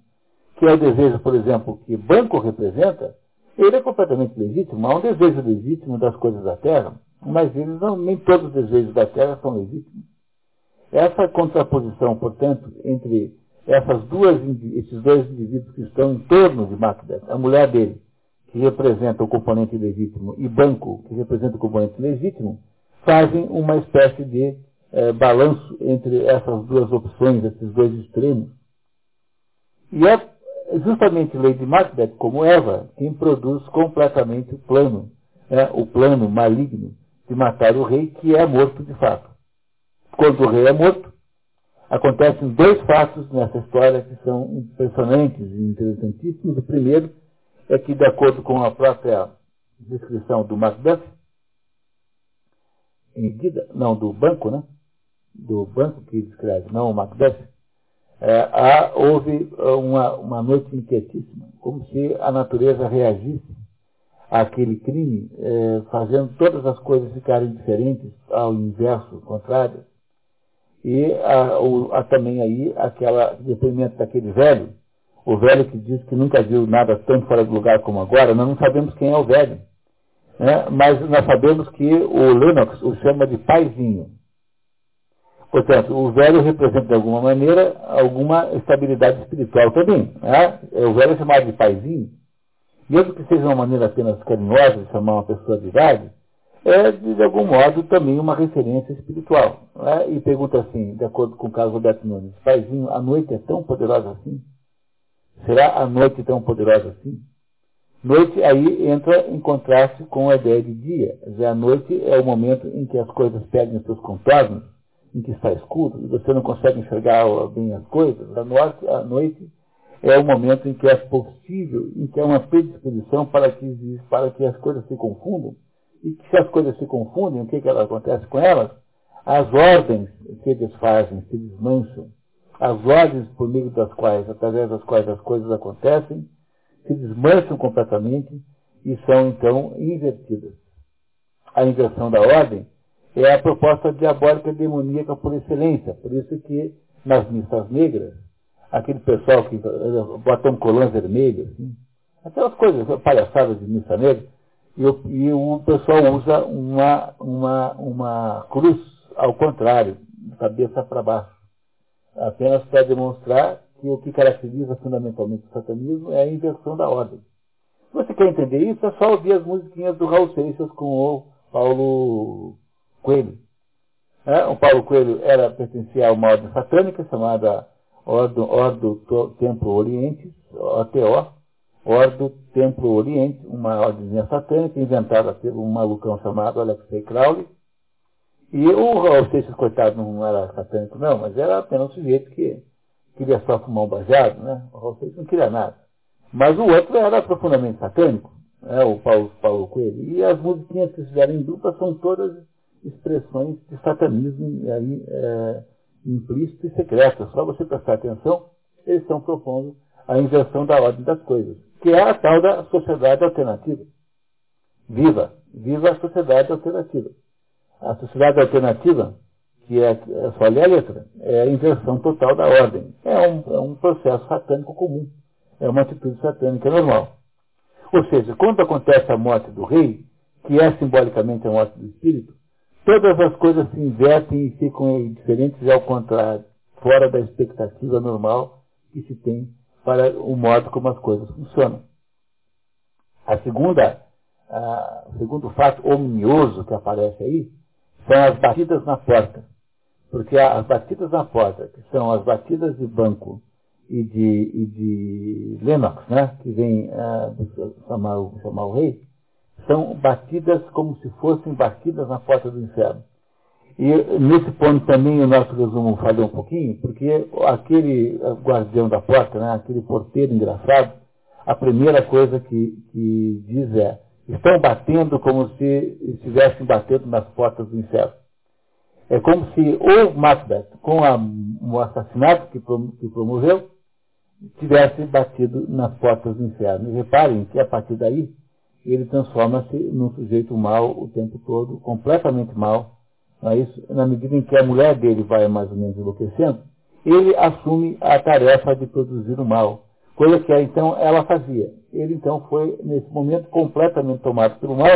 A: que é o desejo, por exemplo, que banco representa, ele é completamente legítimo. Há um desejo legítimo das coisas da terra, mas eles não, nem todos os desejos da terra são legítimos. Essa contraposição, portanto, entre essas duas, esses dois indivíduos que estão em torno de Macbeth, a mulher dele, que representa o componente legítimo, e Banco, que representa o componente legítimo, fazem uma espécie de é, balanço entre essas duas opções, esses dois extremos. E é justamente Lady Macbeth, como Eva, quem produz completamente o plano, é, o plano maligno de matar o rei, que é morto de fato. Quando o rei é morto, acontecem dois fatos nessa história que são impressionantes e interessantíssimos. O primeiro é que, de acordo com a própria descrição do Macbeth, medida, não, do banco, né? Do banco que descreve, não o Macbeth, é, há, houve uma, uma noite inquietíssima, como se a natureza reagisse àquele crime, é, fazendo todas as coisas ficarem diferentes ao inverso, contrário. E há, há também aí aquele depoimento daquele velho, o velho que diz que nunca viu nada tão fora de lugar como agora, nós não sabemos quem é o velho. Né? Mas nós sabemos que o Lennox o chama de paizinho. Portanto, o velho representa de alguma maneira alguma estabilidade espiritual também. Né? O velho é chamado de paizinho. Mesmo que seja uma maneira apenas carinhosa de chamar uma pessoa de idade, é de, algum modo também uma referência espiritual. Né? E pergunta assim, de acordo com o caso Roberto Nunes, paizinho, a noite é tão poderosa assim? Será a noite tão poderosa assim? Noite aí entra em contraste com a ideia de dia. Já a noite é o momento em que as coisas perdem seus contornos, em que está escuro, e você não consegue enxergar bem as coisas. A noite, a noite é o momento em que é possível, em que é uma predisposição para que, para que as coisas se confundam. E que se as coisas se confundem, o que, que acontece com elas? As ordens se desfazem, se desmancham. As ordens por meio das quais, através das quais as coisas acontecem, se desmancham completamente e são então invertidas. A inversão da ordem é a proposta diabólica demoníaca por excelência. Por isso que nas missas negras aquele pessoal que bota um colã vermelho, assim, aquelas coisas, palhaçadas de missa negra, e o, e o pessoal usa uma, uma, uma cruz ao contrário, cabeça para baixo, apenas para demonstrar que o que caracteriza fundamentalmente o satanismo é a inversão da ordem. Se você quer entender isso, é só ouvir as musiquinhas do Raul Seixas com o Paulo Coelho. É, o Paulo Coelho era pertencia a uma ordem satânica chamada Ordo, Ordo Templo Oriente, OTO, Ordo Templo Oriente, uma ordem satânica inventada por um malucão chamado Alexei Crowley. E o Raul Seixas, coitado, não era satânico não, mas era apenas um sujeito que queria só fumar um baseado, né? O Raul Seixas não queria nada. Mas o outro era profundamente satânico, né? o Paulo, Paulo Coelho. E as musiquinhas que fizeram em dupla são todas expressões de satanismo aí, é, implícito e secreto. Só você prestar atenção, eles estão propondo a inversão da ordem das coisas, que é a tal da sociedade alternativa. Viva! Viva a sociedade alternativa. A sociedade alternativa, que é, é só a letra, é a inversão total da ordem. É um, é um processo satânico comum. É uma atitude satânica normal. Ou seja, quando acontece a morte do rei, que é simbolicamente a morte do espírito, todas as coisas se invertem e ficam diferentes ao contrário, fora da expectativa normal que se tem para o modo como as coisas funcionam. A segunda, a, o segundo fato ominioso que aparece aí são as batidas na porta. Porque as batidas na porta, que são as batidas de banco e de, e de Lennox, né, que vem uh, chamar, chamar o rei, são batidas como se fossem batidas na porta do inferno. E nesse ponto também o nosso resumo falhou um pouquinho, porque aquele guardião da porta, né, aquele porteiro engraçado, a primeira coisa que, que diz é, estão batendo como se estivessem batendo nas portas do inferno. É como se o Macbeth, com a, o assassinato que, que promoveu, tivesse batido nas portas do inferno. E reparem que a partir daí, ele transforma-se num sujeito mau o tempo todo, completamente mau. Mas, na medida em que a mulher dele vai mais ou menos enlouquecendo, ele assume a tarefa de produzir o mal, coisa que então ela fazia. Ele então foi, nesse momento, completamente tomado pelo mal,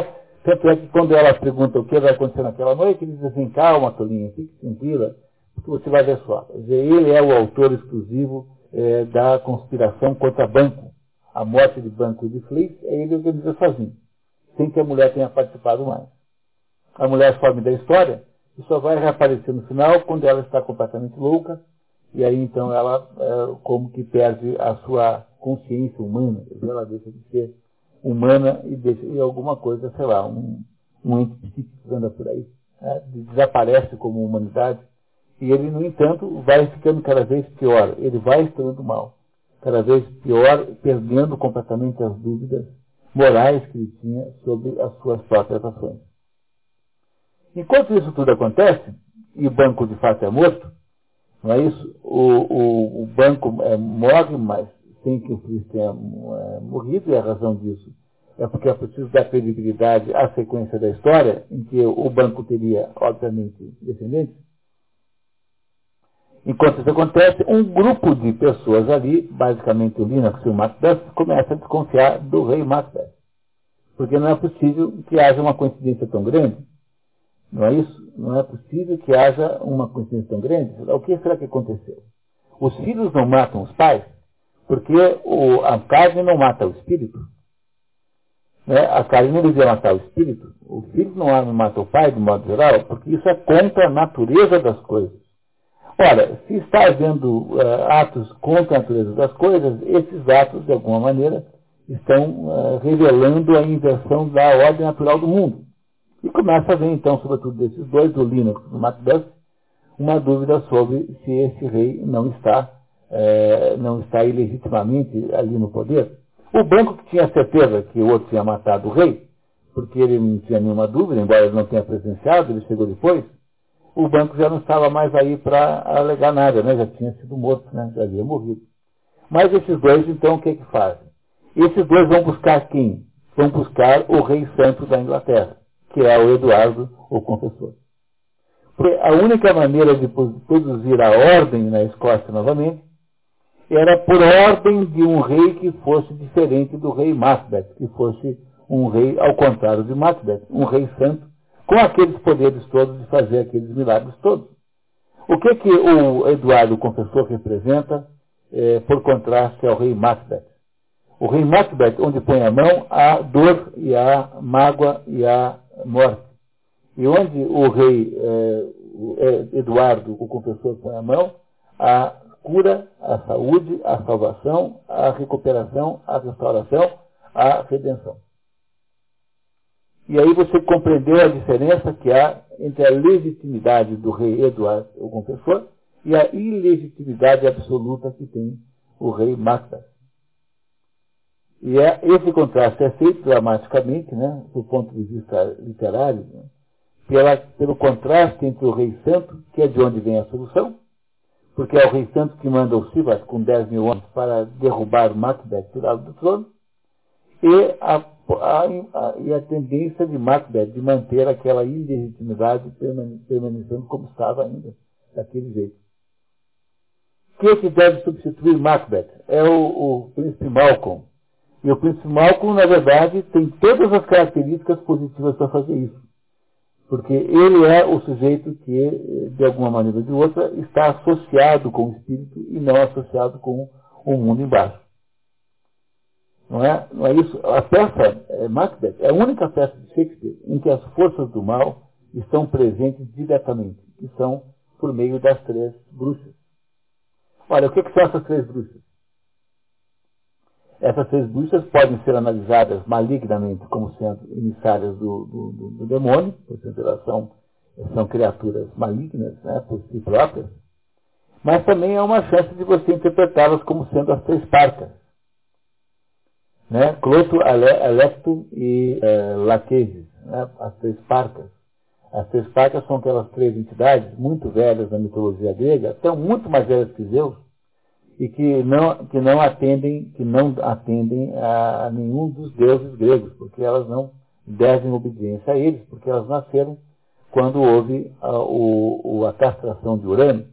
A: tanto é que quando ela pergunta o que vai acontecer naquela noite, ele diz assim, calma, Tolinha, fique tranquila, porque você vai ver só. Ele é o autor exclusivo é, da conspiração contra banco a morte de Banco de Fleet, é ele organiza sozinho, sem que a mulher tenha participado mais. A mulher some da história e só vai reaparecer no final quando ela está completamente louca, e aí então ela é, como que perde a sua consciência humana, ela deixa de ser humana e deixa e alguma coisa, sei lá, um, um ente psíquico anda por aí, né, desaparece como humanidade, e ele, no entanto, vai ficando cada vez pior, ele vai estando mal cada vez pior, perdendo completamente as dúvidas morais que ele tinha sobre as suas próprias ações. Enquanto isso tudo acontece, e o banco de fato é morto, não é isso? O, o, o banco é, morre, mas sem que o Cristo tenha é, morrido, e a razão disso é porque é preciso dar credibilidade à sequência da história, em que o banco teria, obviamente, descendentes. Enquanto isso acontece, um grupo de pessoas ali, basicamente o Linux e o Macbeth, começa a desconfiar do rei Macbeth. Porque não é possível que haja uma coincidência tão grande. Não é isso? Não é possível que haja uma coincidência tão grande. O que será que aconteceu? Os filhos não matam os pais, porque o, a carne não mata o espírito. Né? A carne não devia matar o espírito. O filho não mata o pai, de modo geral, porque isso é contra a natureza das coisas. Ora, se está havendo uh, atos contra a natureza das coisas, esses atos, de alguma maneira, estão uh, revelando a inversão da ordem natural do mundo. E começa a haver, então, sobretudo desses dois, do Linux e do Macbeth, uma dúvida sobre se esse rei não está, uh, não está ilegitimamente ali no poder. O banco que tinha certeza que o outro tinha matado o rei, porque ele não tinha nenhuma dúvida, embora ele não tenha presenciado, ele chegou depois, o banco já não estava mais aí para alegar nada, né? já tinha sido morto, né? já havia morrido. Mas esses dois, então, o que, que fazem? Esses dois vão buscar quem? Vão buscar o rei santo da Inglaterra, que é o Eduardo, o confessor. Porque a única maneira de produzir a ordem na Escócia novamente era por ordem de um rei que fosse diferente do rei Macbeth, que fosse um rei ao contrário de Macbeth, um rei santo, com aqueles poderes todos de fazer aqueles milagres todos. O que que o Eduardo, o confessor, representa é, por contraste ao rei Macbeth? O rei Macbeth, onde põe a mão, há dor e há mágoa e há morte. E onde o rei é, Eduardo, o confessor, põe a mão, há cura, a saúde, a salvação, a recuperação, a restauração, a redenção. E aí você compreendeu a diferença que há entre a legitimidade do rei Eduardo, o confessor, e a ilegitimidade absoluta que tem o rei Macbeth. E é, esse contraste é feito dramaticamente, né, do ponto de vista literário, né, pela, pelo contraste entre o rei santo, que é de onde vem a solução, porque é o rei santo que manda o Sivat com 10 mil homens para derrubar Macbeth tirado do trono, e a, a, a, e a tendência de Macbeth de manter aquela ilegitimidade permanecendo como estava ainda, daquele jeito. O que, é que deve substituir Macbeth? É o, o príncipe Malcolm. E o príncipe Malcolm, na verdade, tem todas as características positivas para fazer isso. Porque ele é o sujeito que, de alguma maneira ou de outra, está associado com o espírito e não associado com o mundo embaixo. Não é, não é isso? A peça é, Macbeth é a única peça de Shakespeare em que as forças do mal estão presentes diretamente, que são por meio das três bruxas. Olha, o que, que são essas três bruxas? Essas três bruxas podem ser analisadas malignamente como sendo emissárias do, do, do, do demônio, portanto elas são, são criaturas malignas né, por si próprias, mas também é uma chance de você interpretá-las como sendo as três parcas. Né? Cloto, Alecto e é, Laqueses, né? as três parcas. As três parcas são aquelas três entidades muito velhas na mitologia grega, são muito mais velhas que Zeus, e que não, que não atendem, que não atendem a, nenhum dos deuses gregos, porque elas não devem obediência a eles, porque elas nasceram quando houve a, o, a castração de Urano,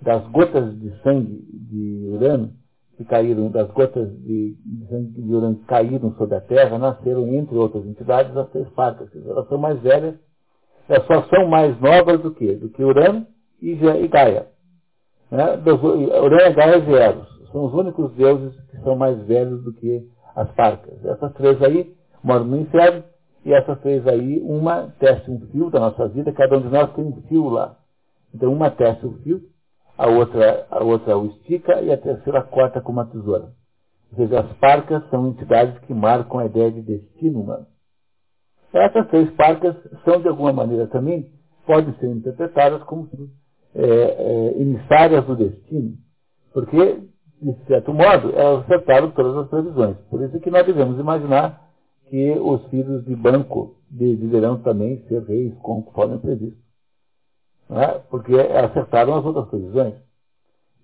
A: das gotas de sangue de Urano, que caíram, das gotas de, de sangue de Urano que caíram sobre a Terra, nasceram, entre outras entidades, as três parcas. Elas são mais velhas, elas só são mais novas do que? Do que Urano e, e Gaia. Né? Gaia e Eros. São os únicos deuses que são mais velhos do que as parcas. Essas três aí moram no inferno, e essas três aí, uma tece um fio da nossa vida, cada um de nós tem um fio lá. Então uma tece o fio, a outra, a outra o estica e a terceira corta com uma tesoura. Ou seja, as parcas são entidades que marcam a ideia de destino humano. Essas três parcas são, de alguma maneira também, podem ser interpretadas como é, é, emissárias do destino, porque, de certo modo, elas acertaram todas as previsões. Por isso que nós devemos imaginar que os filhos de Banco deverão também ser reis, conforme previsto. É? Porque acertaram as outras previsões.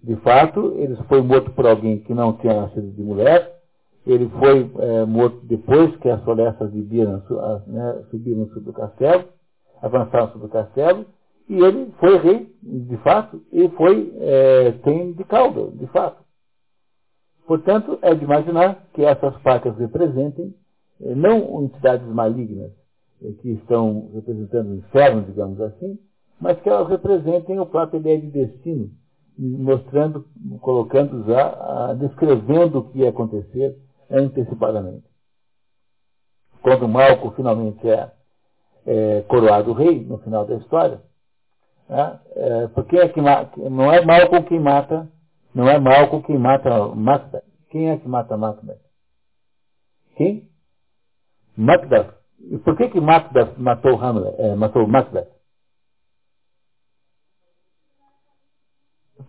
A: De fato, ele foi morto por alguém que não tinha nascido de mulher, ele foi é, morto depois que as florestas de né, subiram sobre o castelo, avançaram sobre o castelo, e ele foi rei, de fato, e foi, é, tem de cauda, de fato. Portanto, é de imaginar que essas placas representem é, não entidades malignas é, que estão representando o inferno, digamos assim, mas que elas representem o próprio ideia de destino, mostrando, colocando já, descrevendo o que ia acontecer antecipadamente. Quando Malco finalmente é, é coroado rei, no final da história, né? É, porque é que, não é Malcolm quem mata, não é Malcolm quem mata Macbeth. Quem é que mata Macbeth? Quem? Macbeth. E por que que Macbeth matou Hamlet, é, matou Macbeth?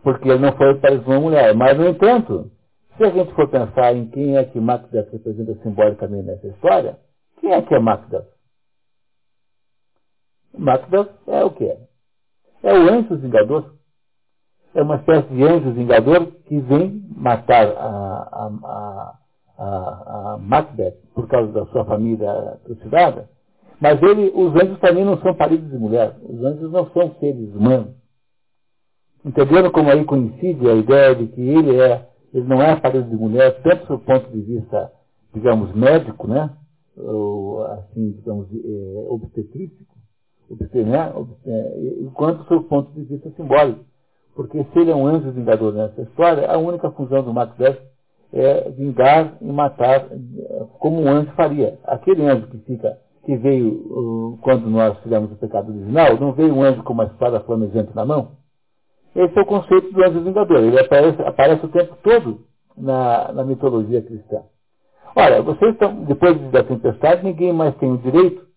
A: Porque ele não foi para uma mulher. Mas, no entanto, se a gente for pensar em quem é que Macbeth representa simbolicamente nessa história, quem é que é Macbeth? Macbeth é o quê? É o anjo vingador. É uma espécie de anjo vingador que vem matar a, a, a, a Macbeth por causa da sua família trucidada. Mas ele, os anjos também não são paridos de mulher. Os anjos não são seres humanos. Entenderam como aí coincide a ideia de que ele é Ele não é aparelho de mulher, tanto do ponto de vista, digamos, médico, né? Ou, assim, digamos, é, né? quanto do seu ponto de vista simbólico. Porque se ele é um anjo vingador nessa história, a única função do Macbeth é vingar e matar como um anjo faria. Aquele anjo que fica, que veio quando nós fizemos o pecado original, não veio um anjo com uma espada flamejante na mão? Esse é o conceito do anjo vingador. Ele aparece, aparece o tempo todo na, na mitologia cristã. Olha, vocês estão, depois da tempestade, ninguém mais tem o direito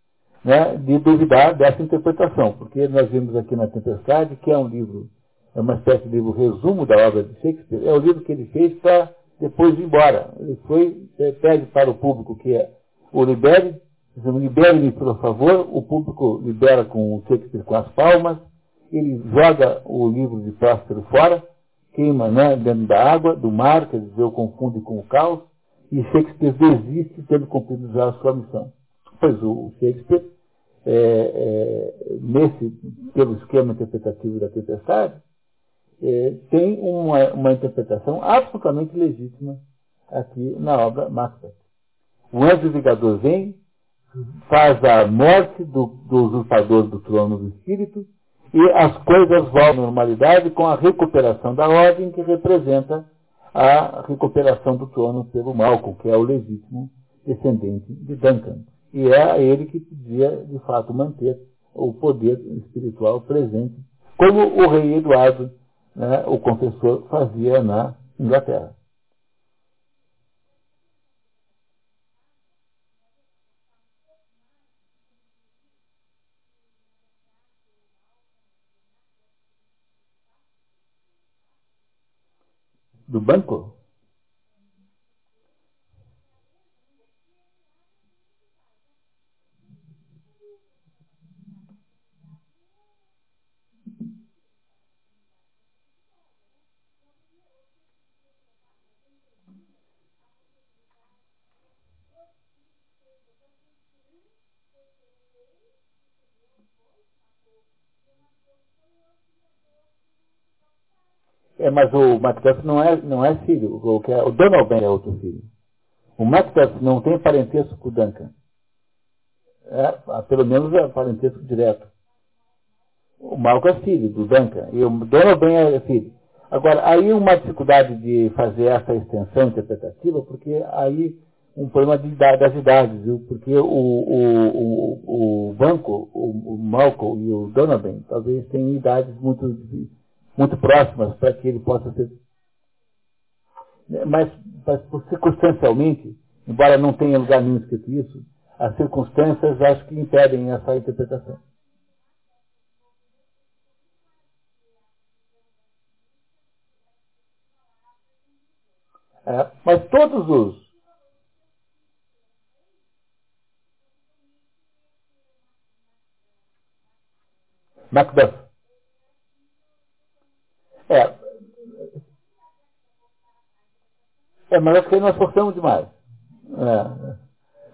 A: né, de duvidar dessa interpretação, porque nós vimos aqui na Tempestade, que é um livro, é uma espécie de livro resumo da obra de Shakespeare, é o livro que ele fez para depois ir embora. Ele foi, pede para o público que é, o libere, libere-me por favor, o público libera com o Shakespeare com as palmas, ele joga o livro de Próspero fora, queima né, dentro da água, do mar, quer dizer, o confunde com o caos, e Shakespeare desiste tendo cumprido já a sua missão. Pois o Shakespeare, é, é, nesse, pelo esquema interpretativo da tempestade, é, tem uma, uma, interpretação absolutamente legítima aqui na obra Macbeth. O anjo vingador vem, faz a morte do, do usurpador do trono do espírito e as coisas voltam à normalidade com a recuperação da ordem que representa a recuperação do trono pelo Malcolm, que é o legítimo descendente de Duncan. E é ele que podia, de fato, manter o poder espiritual presente, como o rei Eduardo né, o confessor fazia na Inglaterra. Do banco? É, mas o Macbeth não é, não é filho. O, que é, o Donald é outro filho. O Macbeth não tem parentesco com o Duncan. É, pelo menos é parentesco direto. O Malcolm é filho do Duncan. E o Donald é filho. Agora, aí uma dificuldade de fazer essa extensão interpretativa, porque aí um problema de das idades, viu? porque o, o, o, o banco, o, o Malcolm e o Donovan, talvez tenham idades muito muito próximas para que ele possa ser. Mas, mas circunstancialmente, embora não tenha lugar nenhum escrito isso, as circunstâncias acho que impedem essa interpretação. É, mas todos os Macbeth. É. É, mas acho que nós forçamos demais. É.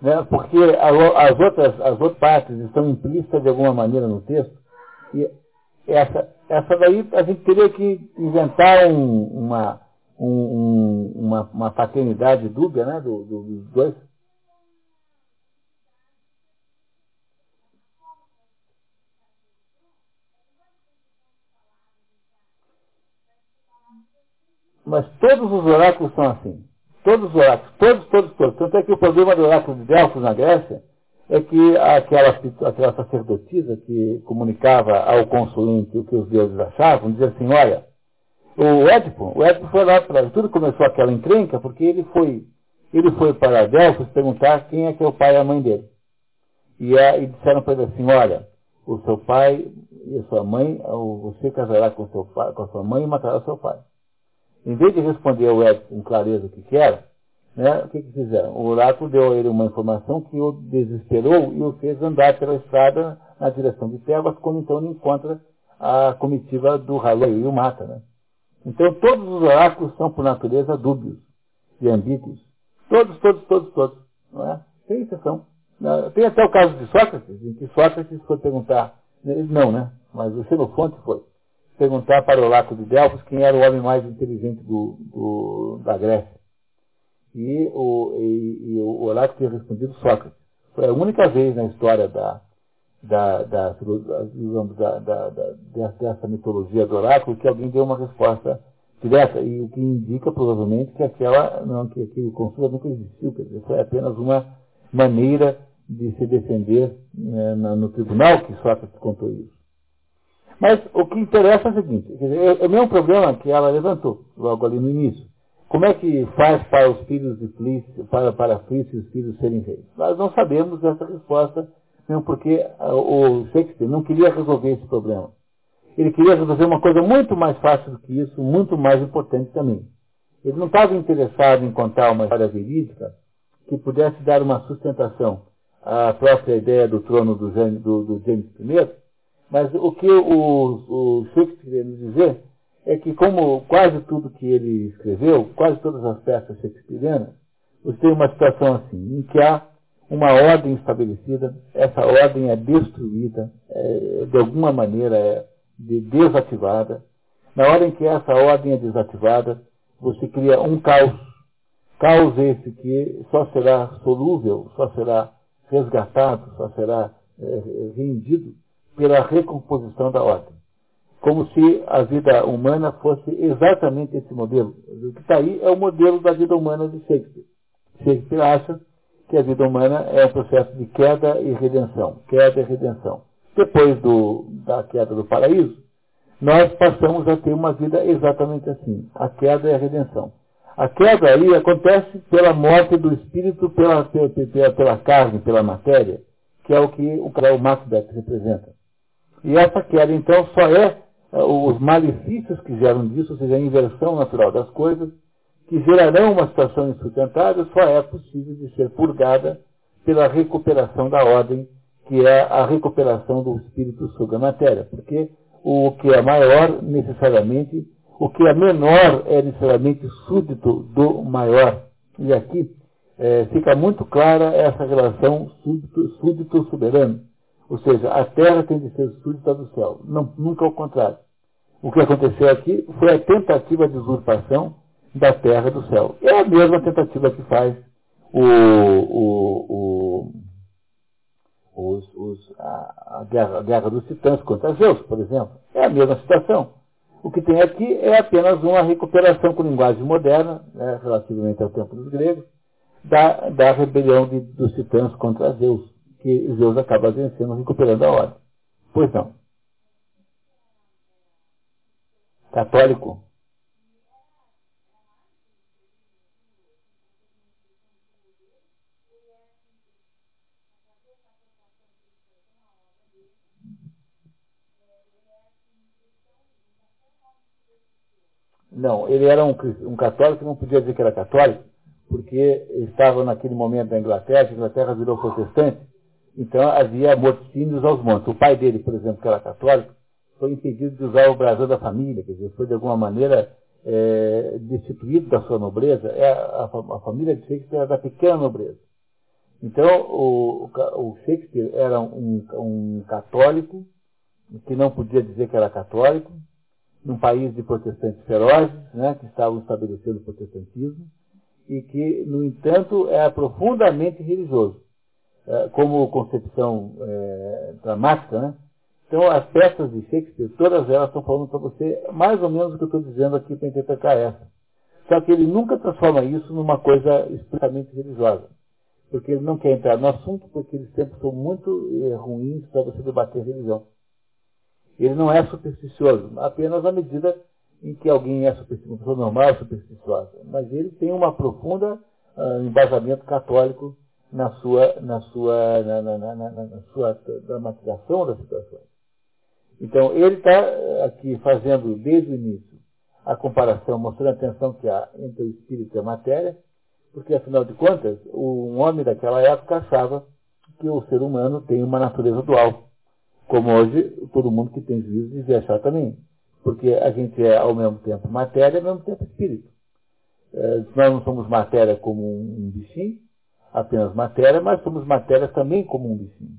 A: Né? Porque as outras, as outras partes estão implícitas de alguma maneira no texto. E essa, essa daí a gente teria que inventar um, uma, um, uma, uma paternidade dúbia né, do, do, dos dois. Mas todos os oráculos são assim. Todos os oráculos, todos, todos, todos. Tanto é que o problema do oráculo de Delfos na Grécia é que aquela, aquela sacerdotisa que comunicava ao consulente o que os deuses achavam, dizia assim, olha, o Édipo, o Édipo foi lá para tudo começou aquela encrenca porque ele foi, ele foi para Delfos perguntar quem é que é o pai e a mãe dele. E, e disseram para ele assim, olha, o seu pai e a sua mãe, você casará com, seu com a sua mãe e matará o seu pai. Em vez de responder ao Edson com clareza o que quer, né, o que, que fizeram? O oráculo deu a ele uma informação que o desesperou e o fez andar pela estrada na direção de Tebas, quando então ele encontra a comitiva do Haloi e o mata. Né? Então todos os oráculos são, por natureza, dúbios e ambíguos. Todos, todos, todos, todos. Não é? Tem exceção. Tem até o caso de Sócrates, em que Sócrates foi perguntar, não, né? Mas o Xenofonte foi perguntar para o Oráculo de Delfos quem era o homem mais inteligente do, do, da Grécia. E o, e, e o Oráculo tinha respondido Sócrates. Foi a única vez na história da, da, da, digamos, da, da, da, dessa mitologia do oráculo que alguém deu uma resposta direta, e o que indica provavelmente que aquela, não, que aquele consulta nunca existiu, quer dizer, foi apenas uma maneira de se defender né, no tribunal que Sócrates contou isso. Mas o que interessa é o seguinte, é o mesmo problema que ela levantou logo ali no início. Como é que faz para os filhos de Flice, para, para e os filhos serem reis? Nós não sabemos essa resposta, mesmo porque ah, o Shakespeare não queria resolver esse problema. Ele queria resolver uma coisa muito mais fácil do que isso, muito mais importante também. Ele não estava interessado em contar uma história verídica que pudesse dar uma sustentação à própria ideia do trono do James I, mas o que o, o Shakespeare queria nos dizer é que, como quase tudo que ele escreveu, quase todas as peças shakespearianas, você tem uma situação assim, em que há uma ordem estabelecida, essa ordem é destruída, é, de alguma maneira é de desativada. Na hora em que essa ordem é desativada, você cria um caos. Caos esse que só será solúvel, só será resgatado, só será é, rendido pela recomposição da ordem como se a vida humana fosse exatamente esse modelo. O que está aí é o modelo da vida humana de Shakespeare. Shakespeare acha que a vida humana é um processo de queda e redenção. Queda e redenção. Depois do, da queda do paraíso, nós passamos a ter uma vida exatamente assim. A queda e a redenção. A queda aí acontece pela morte do espírito pela, pela, pela carne, pela matéria, que é o que o, o Macbeth representa. E essa queda, então, só é é, os malefícios que geram disso, ou seja, a inversão natural das coisas, que gerarão uma situação insustentável, só é possível de ser purgada pela recuperação da ordem, que é a recuperação do espírito sobre a matéria. Porque o que é maior, necessariamente, o que é menor é necessariamente súdito do maior. E aqui é, fica muito clara essa relação súdito-soberano. Ou seja, a terra tem de ser súdita do céu, não, nunca ao contrário. O que aconteceu aqui foi a tentativa de usurpação da terra do céu. É a mesma tentativa que faz o, o, o, os, os, a, a, guerra, a, guerra, dos titãs contra Zeus, por exemplo. É a mesma situação. O que tem aqui é apenas uma recuperação com linguagem moderna, né, relativamente ao tempo dos gregos, da, da rebelião de, dos titãs contra Zeus que Zeus acaba vencendo, recuperando a ordem. Pois não. Católico. Não, ele era um, um católico, não podia dizer que era católico, porque estava naquele momento na Inglaterra, a Inglaterra virou protestante, então havia morticínios aos montes. O pai dele, por exemplo, que era católico, foi impedido de usar o brasão da família, quer dizer, foi de alguma maneira é, destituído da sua nobreza. É, a, a, família de Shakespeare era da pequena nobreza. Então, o, o Shakespeare era um, um, católico, que não podia dizer que era católico, num país de protestantes ferozes, né, que estavam estabelecendo o protestantismo, e que, no entanto, era profundamente religioso. É, como concepção é, dramática, né? Então, as peças de Shakespeare, todas elas estão falando para você mais ou menos o que eu estou dizendo aqui para interpretar essa. Só que ele nunca transforma isso numa coisa explicitamente religiosa. Porque ele não quer entrar no assunto, porque eles sempre são muito eh, ruins para você debater religião. Ele não é supersticioso, apenas à medida em que alguém é supersticioso, normal é supersticiosa. Mas ele tem uma profunda uh, embasamento católico na sua, na sua, na, na, na, na sua dramatização das situações. Então, ele está eh, aqui fazendo, desde o início, a comparação, mostrando a tensão que há entre o espírito e a matéria, porque, afinal de contas, um homem daquela época achava que o ser humano tem uma natureza dual, como hoje todo mundo que tem juízo dizia achar também, porque a gente é, ao mesmo tempo, matéria e ao mesmo tempo espírito. É, nós não somos matéria como um bichinho, apenas matéria, mas somos matéria também como um bichinho.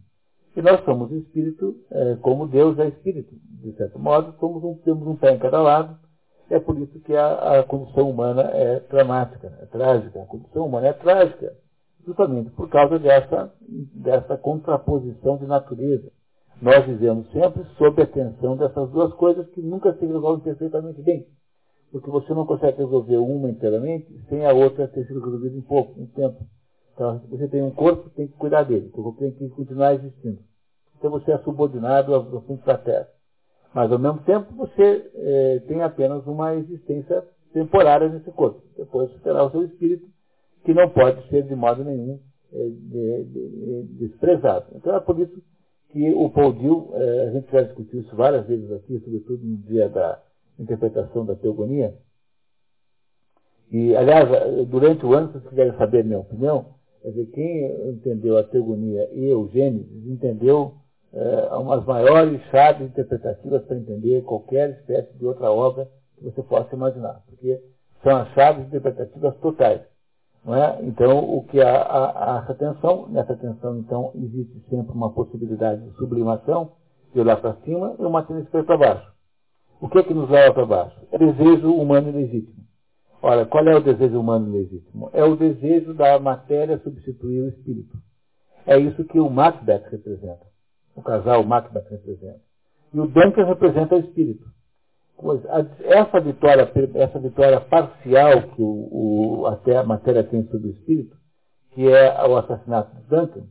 A: E nós somos espírito, é, como Deus é espírito. De certo modo, somos um, temos um pé em cada lado. É por isso que a, a condição humana é dramática, é trágica. A condição humana é trágica, justamente por causa dessa, dessa contraposição de natureza. Nós vivemos sempre sob a tensão dessas duas coisas que nunca se resolvem perfeitamente bem. Porque você não consegue resolver uma inteiramente sem a outra ter sido resolvida em pouco, em tempo. Então, você tem um corpo, tem que cuidar dele. Corpo tem que continuar existindo. Então você é subordinado ao assunto da Terra. Mas, ao mesmo tempo, você é, tem apenas uma existência temporária nesse corpo. Depois terá o seu espírito, que não pode ser de modo nenhum é, de, de, de, desprezado. Então é por isso que o Paul Dill, é, a gente já discutiu isso várias vezes aqui, sobretudo no dia da interpretação da teogonia. E, aliás, durante o ano, se vocês quiserem saber minha opinião, Quer dizer, quem entendeu a teogonia e o Gênesis entendeu é, umas maiores chaves interpretativas para entender qualquer espécie de outra obra que você possa imaginar, porque são as chaves interpretativas totais. Não é? Então, o que há, há, há essa tensão, nessa tensão, então, existe sempre uma possibilidade de sublimação, de olhar para cima e uma tendência para baixo. O que é que nos leva para baixo? É desejo humano legítimo. Ora, qual é o desejo humano legítimo? É o desejo da matéria substituir o espírito. É isso que o Macbeth representa. O casal Macbeth representa. E o Duncan representa o espírito. Essa vitória, essa vitória parcial que o, o, a matéria tem sobre o espírito, que é o assassinato de Duncan,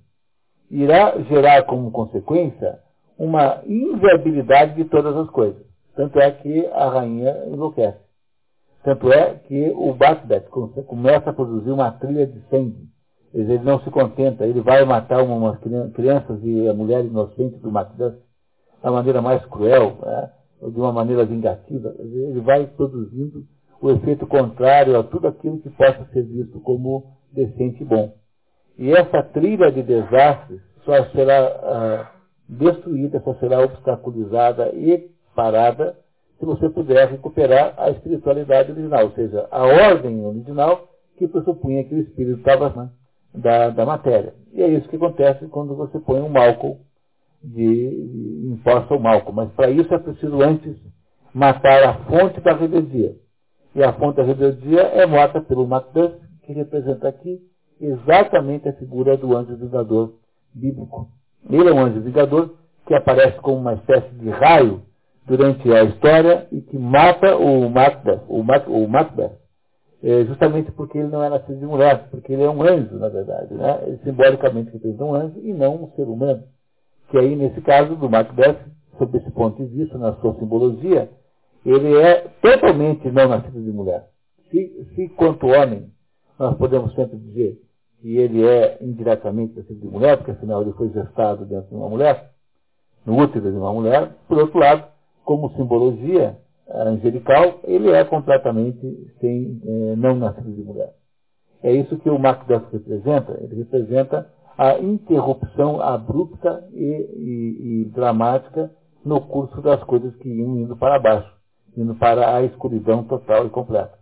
A: irá gerar como consequência uma inviabilidade de todas as coisas. Tanto é que a rainha enlouquece. Tanto é que o Macbeth começa a produzir uma trilha de sangue. Ele não se contenta, ele vai matar umas crianças e a mulher inocente do Macbeth da maneira mais cruel, né? de uma maneira vingativa. Ele vai produzindo o efeito contrário a tudo aquilo que possa ser visto como decente e bom. E essa trilha de desastres só será ah, destruída, só será obstaculizada e parada se você puder recuperar a espiritualidade original, ou seja, a ordem original que pressupunha que o espírito estava né, da, da matéria. E é isso que acontece quando você põe um Malcolm de, imposta ao Malcolm. Mas para isso é preciso antes matar a fonte da rebeldia. E a fonte da rebeldia é morta pelo Macduff, que representa aqui exatamente a figura do anjo vingador bíblico. Ele é um anjo vingador que aparece como uma espécie de raio durante a história e que mata o Macbeth, o, o Macbeth é, justamente porque ele não é nascido de mulher, porque ele é um anjo, na verdade. Né? Ele simbolicamente representa um anjo e não um ser humano. Que aí, nesse caso do Macbeth, sob esse ponto de vista, na sua simbologia, ele é totalmente não nascido de mulher. Se, se quanto homem, nós podemos sempre dizer que ele é indiretamente nascido de mulher, porque afinal ele foi gestado dentro de uma mulher, no útero de uma mulher, por outro lado, como simbologia angelical, ele é completamente sem, é, não nascido de mulher. É isso que o Macbeth representa. Ele representa a interrupção abrupta e, e, e, dramática no curso das coisas que iam indo para baixo, indo para a escuridão total e completa.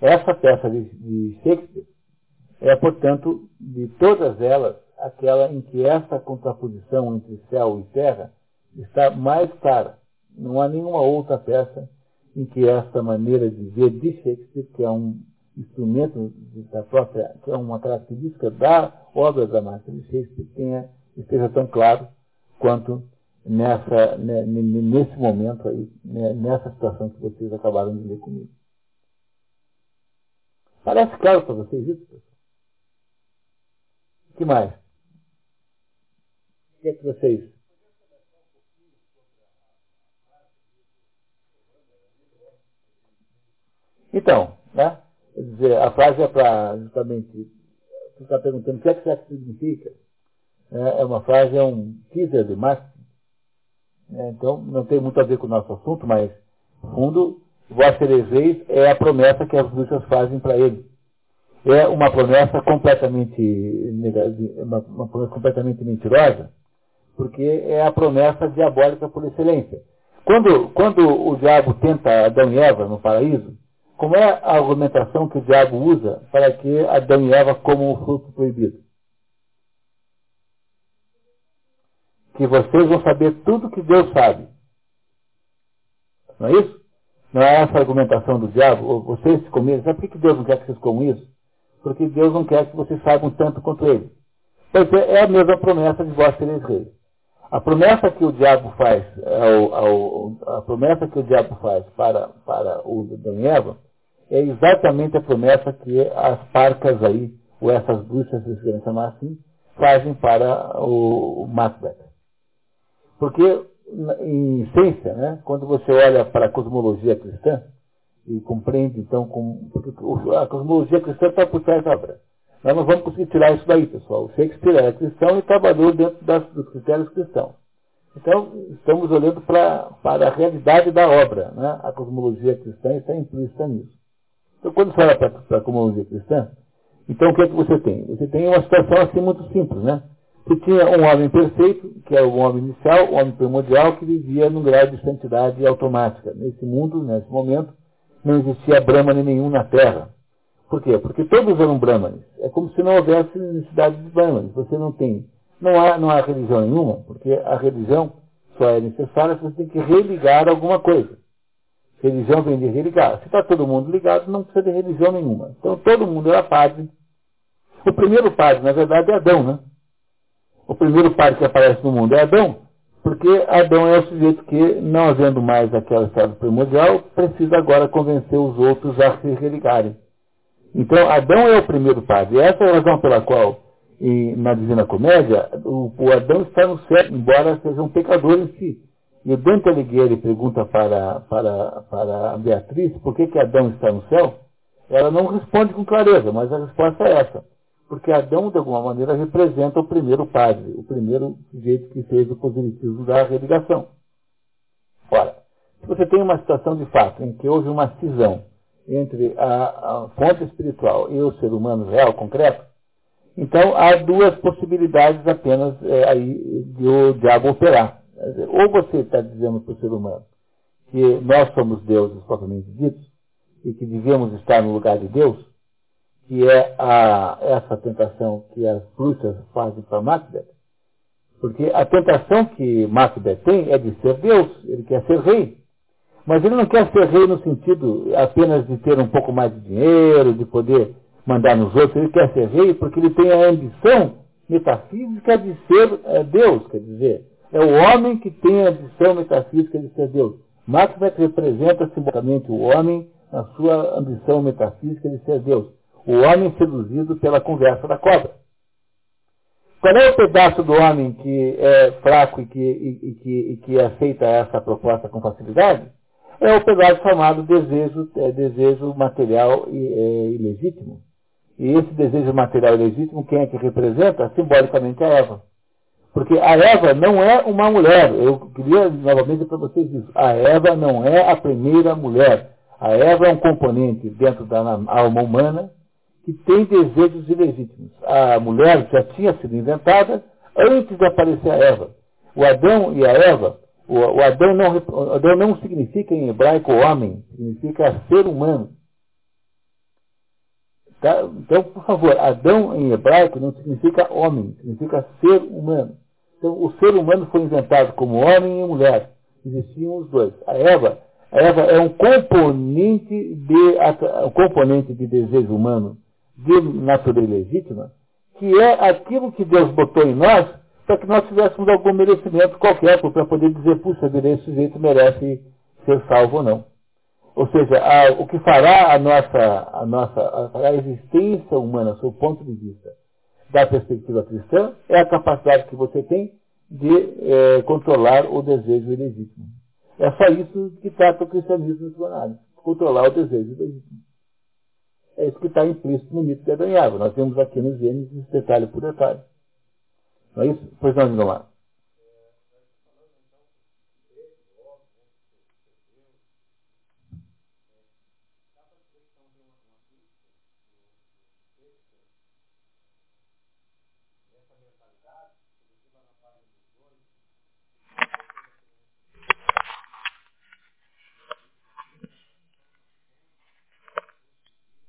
A: Essa peça de, de Shakespeare é, portanto, de todas elas, aquela em que essa contraposição entre céu e terra está mais clara. Não há nenhuma outra peça em que esta maneira de ver de Shakespeare, que é um instrumento da própria, que é uma característica da obra dramática de Shakespeare, tenha, esteja tão claro quanto nessa, né, nesse momento aí, né, nessa situação que vocês acabaram de ler comigo. Parece claro para vocês isso, pessoal? O que mais? O que é que vocês Então, né? Quer dizer, a frase é para justamente você está perguntando o que é que isso significa. É, é uma frase, é um teaser de marketing. É, então, não tem muito a ver com o nosso assunto, mas, no fundo, vós sereis é a promessa que as bruxas fazem para ele. É uma promessa completamente, uma, uma promessa completamente mentirosa, porque é a promessa diabólica por excelência. Quando, quando o diabo tenta Adão e Eva no paraíso, como é a argumentação que o diabo usa para que Adão e Eva comam o fruto proibido? que vocês vão saber tudo que Deus sabe. Não é isso? Não é essa a argumentação do diabo? Vocês comem, sabe por que Deus não quer que vocês comam isso? Porque Deus não quer que vocês saibam tanto quanto ele. Pois é, é a mesma promessa de vós sereis reis. A promessa que o diabo faz, ao, ao, a promessa que o diabo faz para, para o Adão e Eva, é exatamente a promessa que as parcas aí, ou essas bruxas, se querem chamar assim, fazem para o Macbeth. Porque, em essência, né, quando você olha para a cosmologia cristã, e compreende, então, com, a cosmologia cristã está por trás da obra. Nós não vamos conseguir tirar isso daí, pessoal. O Shakespeare era cristão e trabalhou dentro das, dos critérios cristãos. Então, estamos olhando pra, para a realidade da obra. Né? A cosmologia cristã está implícita nisso. Então, quando você olha para a cosmologia cristã, então o que é que você tem? Você tem uma situação assim muito simples, né? Você tinha um homem perfeito, que é o homem inicial, o homem primordial, que vivia num grau de santidade automática. Nesse mundo, nesse momento, não existia Brahmani nenhum na Terra. Por quê? Porque todos eram Brahmanes. É como se não houvesse necessidade de Brahmanes. Você não tem, não há, não há religião nenhuma, porque a religião só é necessária se você tem que religar alguma coisa. Religião vem de religar. Se está todo mundo ligado, não precisa de religião nenhuma. Então todo mundo era padre. O primeiro padre, na verdade, é Adão, né? O primeiro padre que aparece no mundo é Adão, porque Adão é o sujeito que, não havendo mais aquela estado primordial, precisa agora convencer os outros a se religarem. Então, Adão é o primeiro padre. Essa é a razão pela qual, em, na Divina Comédia, o, o, Adão está no céu, embora seja um pecador em si. E o Dante Alighieri pergunta para, para, para Beatriz por que, que Adão está no céu. Ela não responde com clareza, mas a resposta é essa. Porque Adão, de alguma maneira, representa o primeiro padre, o primeiro sujeito que fez o positivismo da religação. Ora, se você tem uma situação de fato em que houve uma cisão entre a, a fonte espiritual e o ser humano real, concreto, então há duas possibilidades apenas é, aí de o diabo operar. Ou você está dizendo para o ser humano que nós somos deuses propriamente ditos e que devemos estar no lugar de Deus, que é a, essa tentação que as bruxas fazem para Macbeth, porque a tentação que Macbeth tem é de ser Deus, ele quer ser rei. Mas ele não quer ser rei no sentido apenas de ter um pouco mais de dinheiro, de poder mandar nos outros. Ele quer ser rei porque ele tem a ambição metafísica de ser é, Deus, quer dizer. É o homem que tem a ambição metafísica de ser Deus. Macbeth representa simbolicamente o homem na sua ambição metafísica de ser Deus. O homem seduzido pela conversa da cobra. Qual é o pedaço do homem que é fraco e que, e, e que, e que aceita essa proposta com facilidade? é o pedaço chamado desejo, é, desejo material e, é, ilegítimo. E esse desejo material ilegítimo, quem é que representa? Simbolicamente a Eva. Porque a Eva não é uma mulher. Eu queria novamente para vocês isso. A Eva não é a primeira mulher. A Eva é um componente dentro da alma humana que tem desejos ilegítimos. A mulher já tinha sido inventada antes de aparecer a Eva. O Adão e a Eva o, Adão, não, Adão não significa em hebraico homem, significa ser humano. Tá? Então, por favor, Adão em hebraico não significa homem, significa ser humano. Então, o ser humano foi inventado como homem e mulher. Existiam os dois. A Eva, a Eva é um componente de, um componente de desejo humano de natureza legítima, que é aquilo que Deus botou em nós para que nós tivéssemos algum merecimento qualquer, para poder dizer, puxa vida, esse sujeito merece ser salvo ou não. Ou seja, a, o que fará a nossa, a nossa a, a existência humana, o ponto de vista da perspectiva cristã, é a capacidade que você tem de é, controlar o desejo ilegítimo. É só isso que trata o cristianismo missionário, controlar o desejo ilegítimo. É isso que está implícito no mito de Adão. Nós temos aqui no Gênesis detalhe por detalhe. Não é isso? Pois não, lá.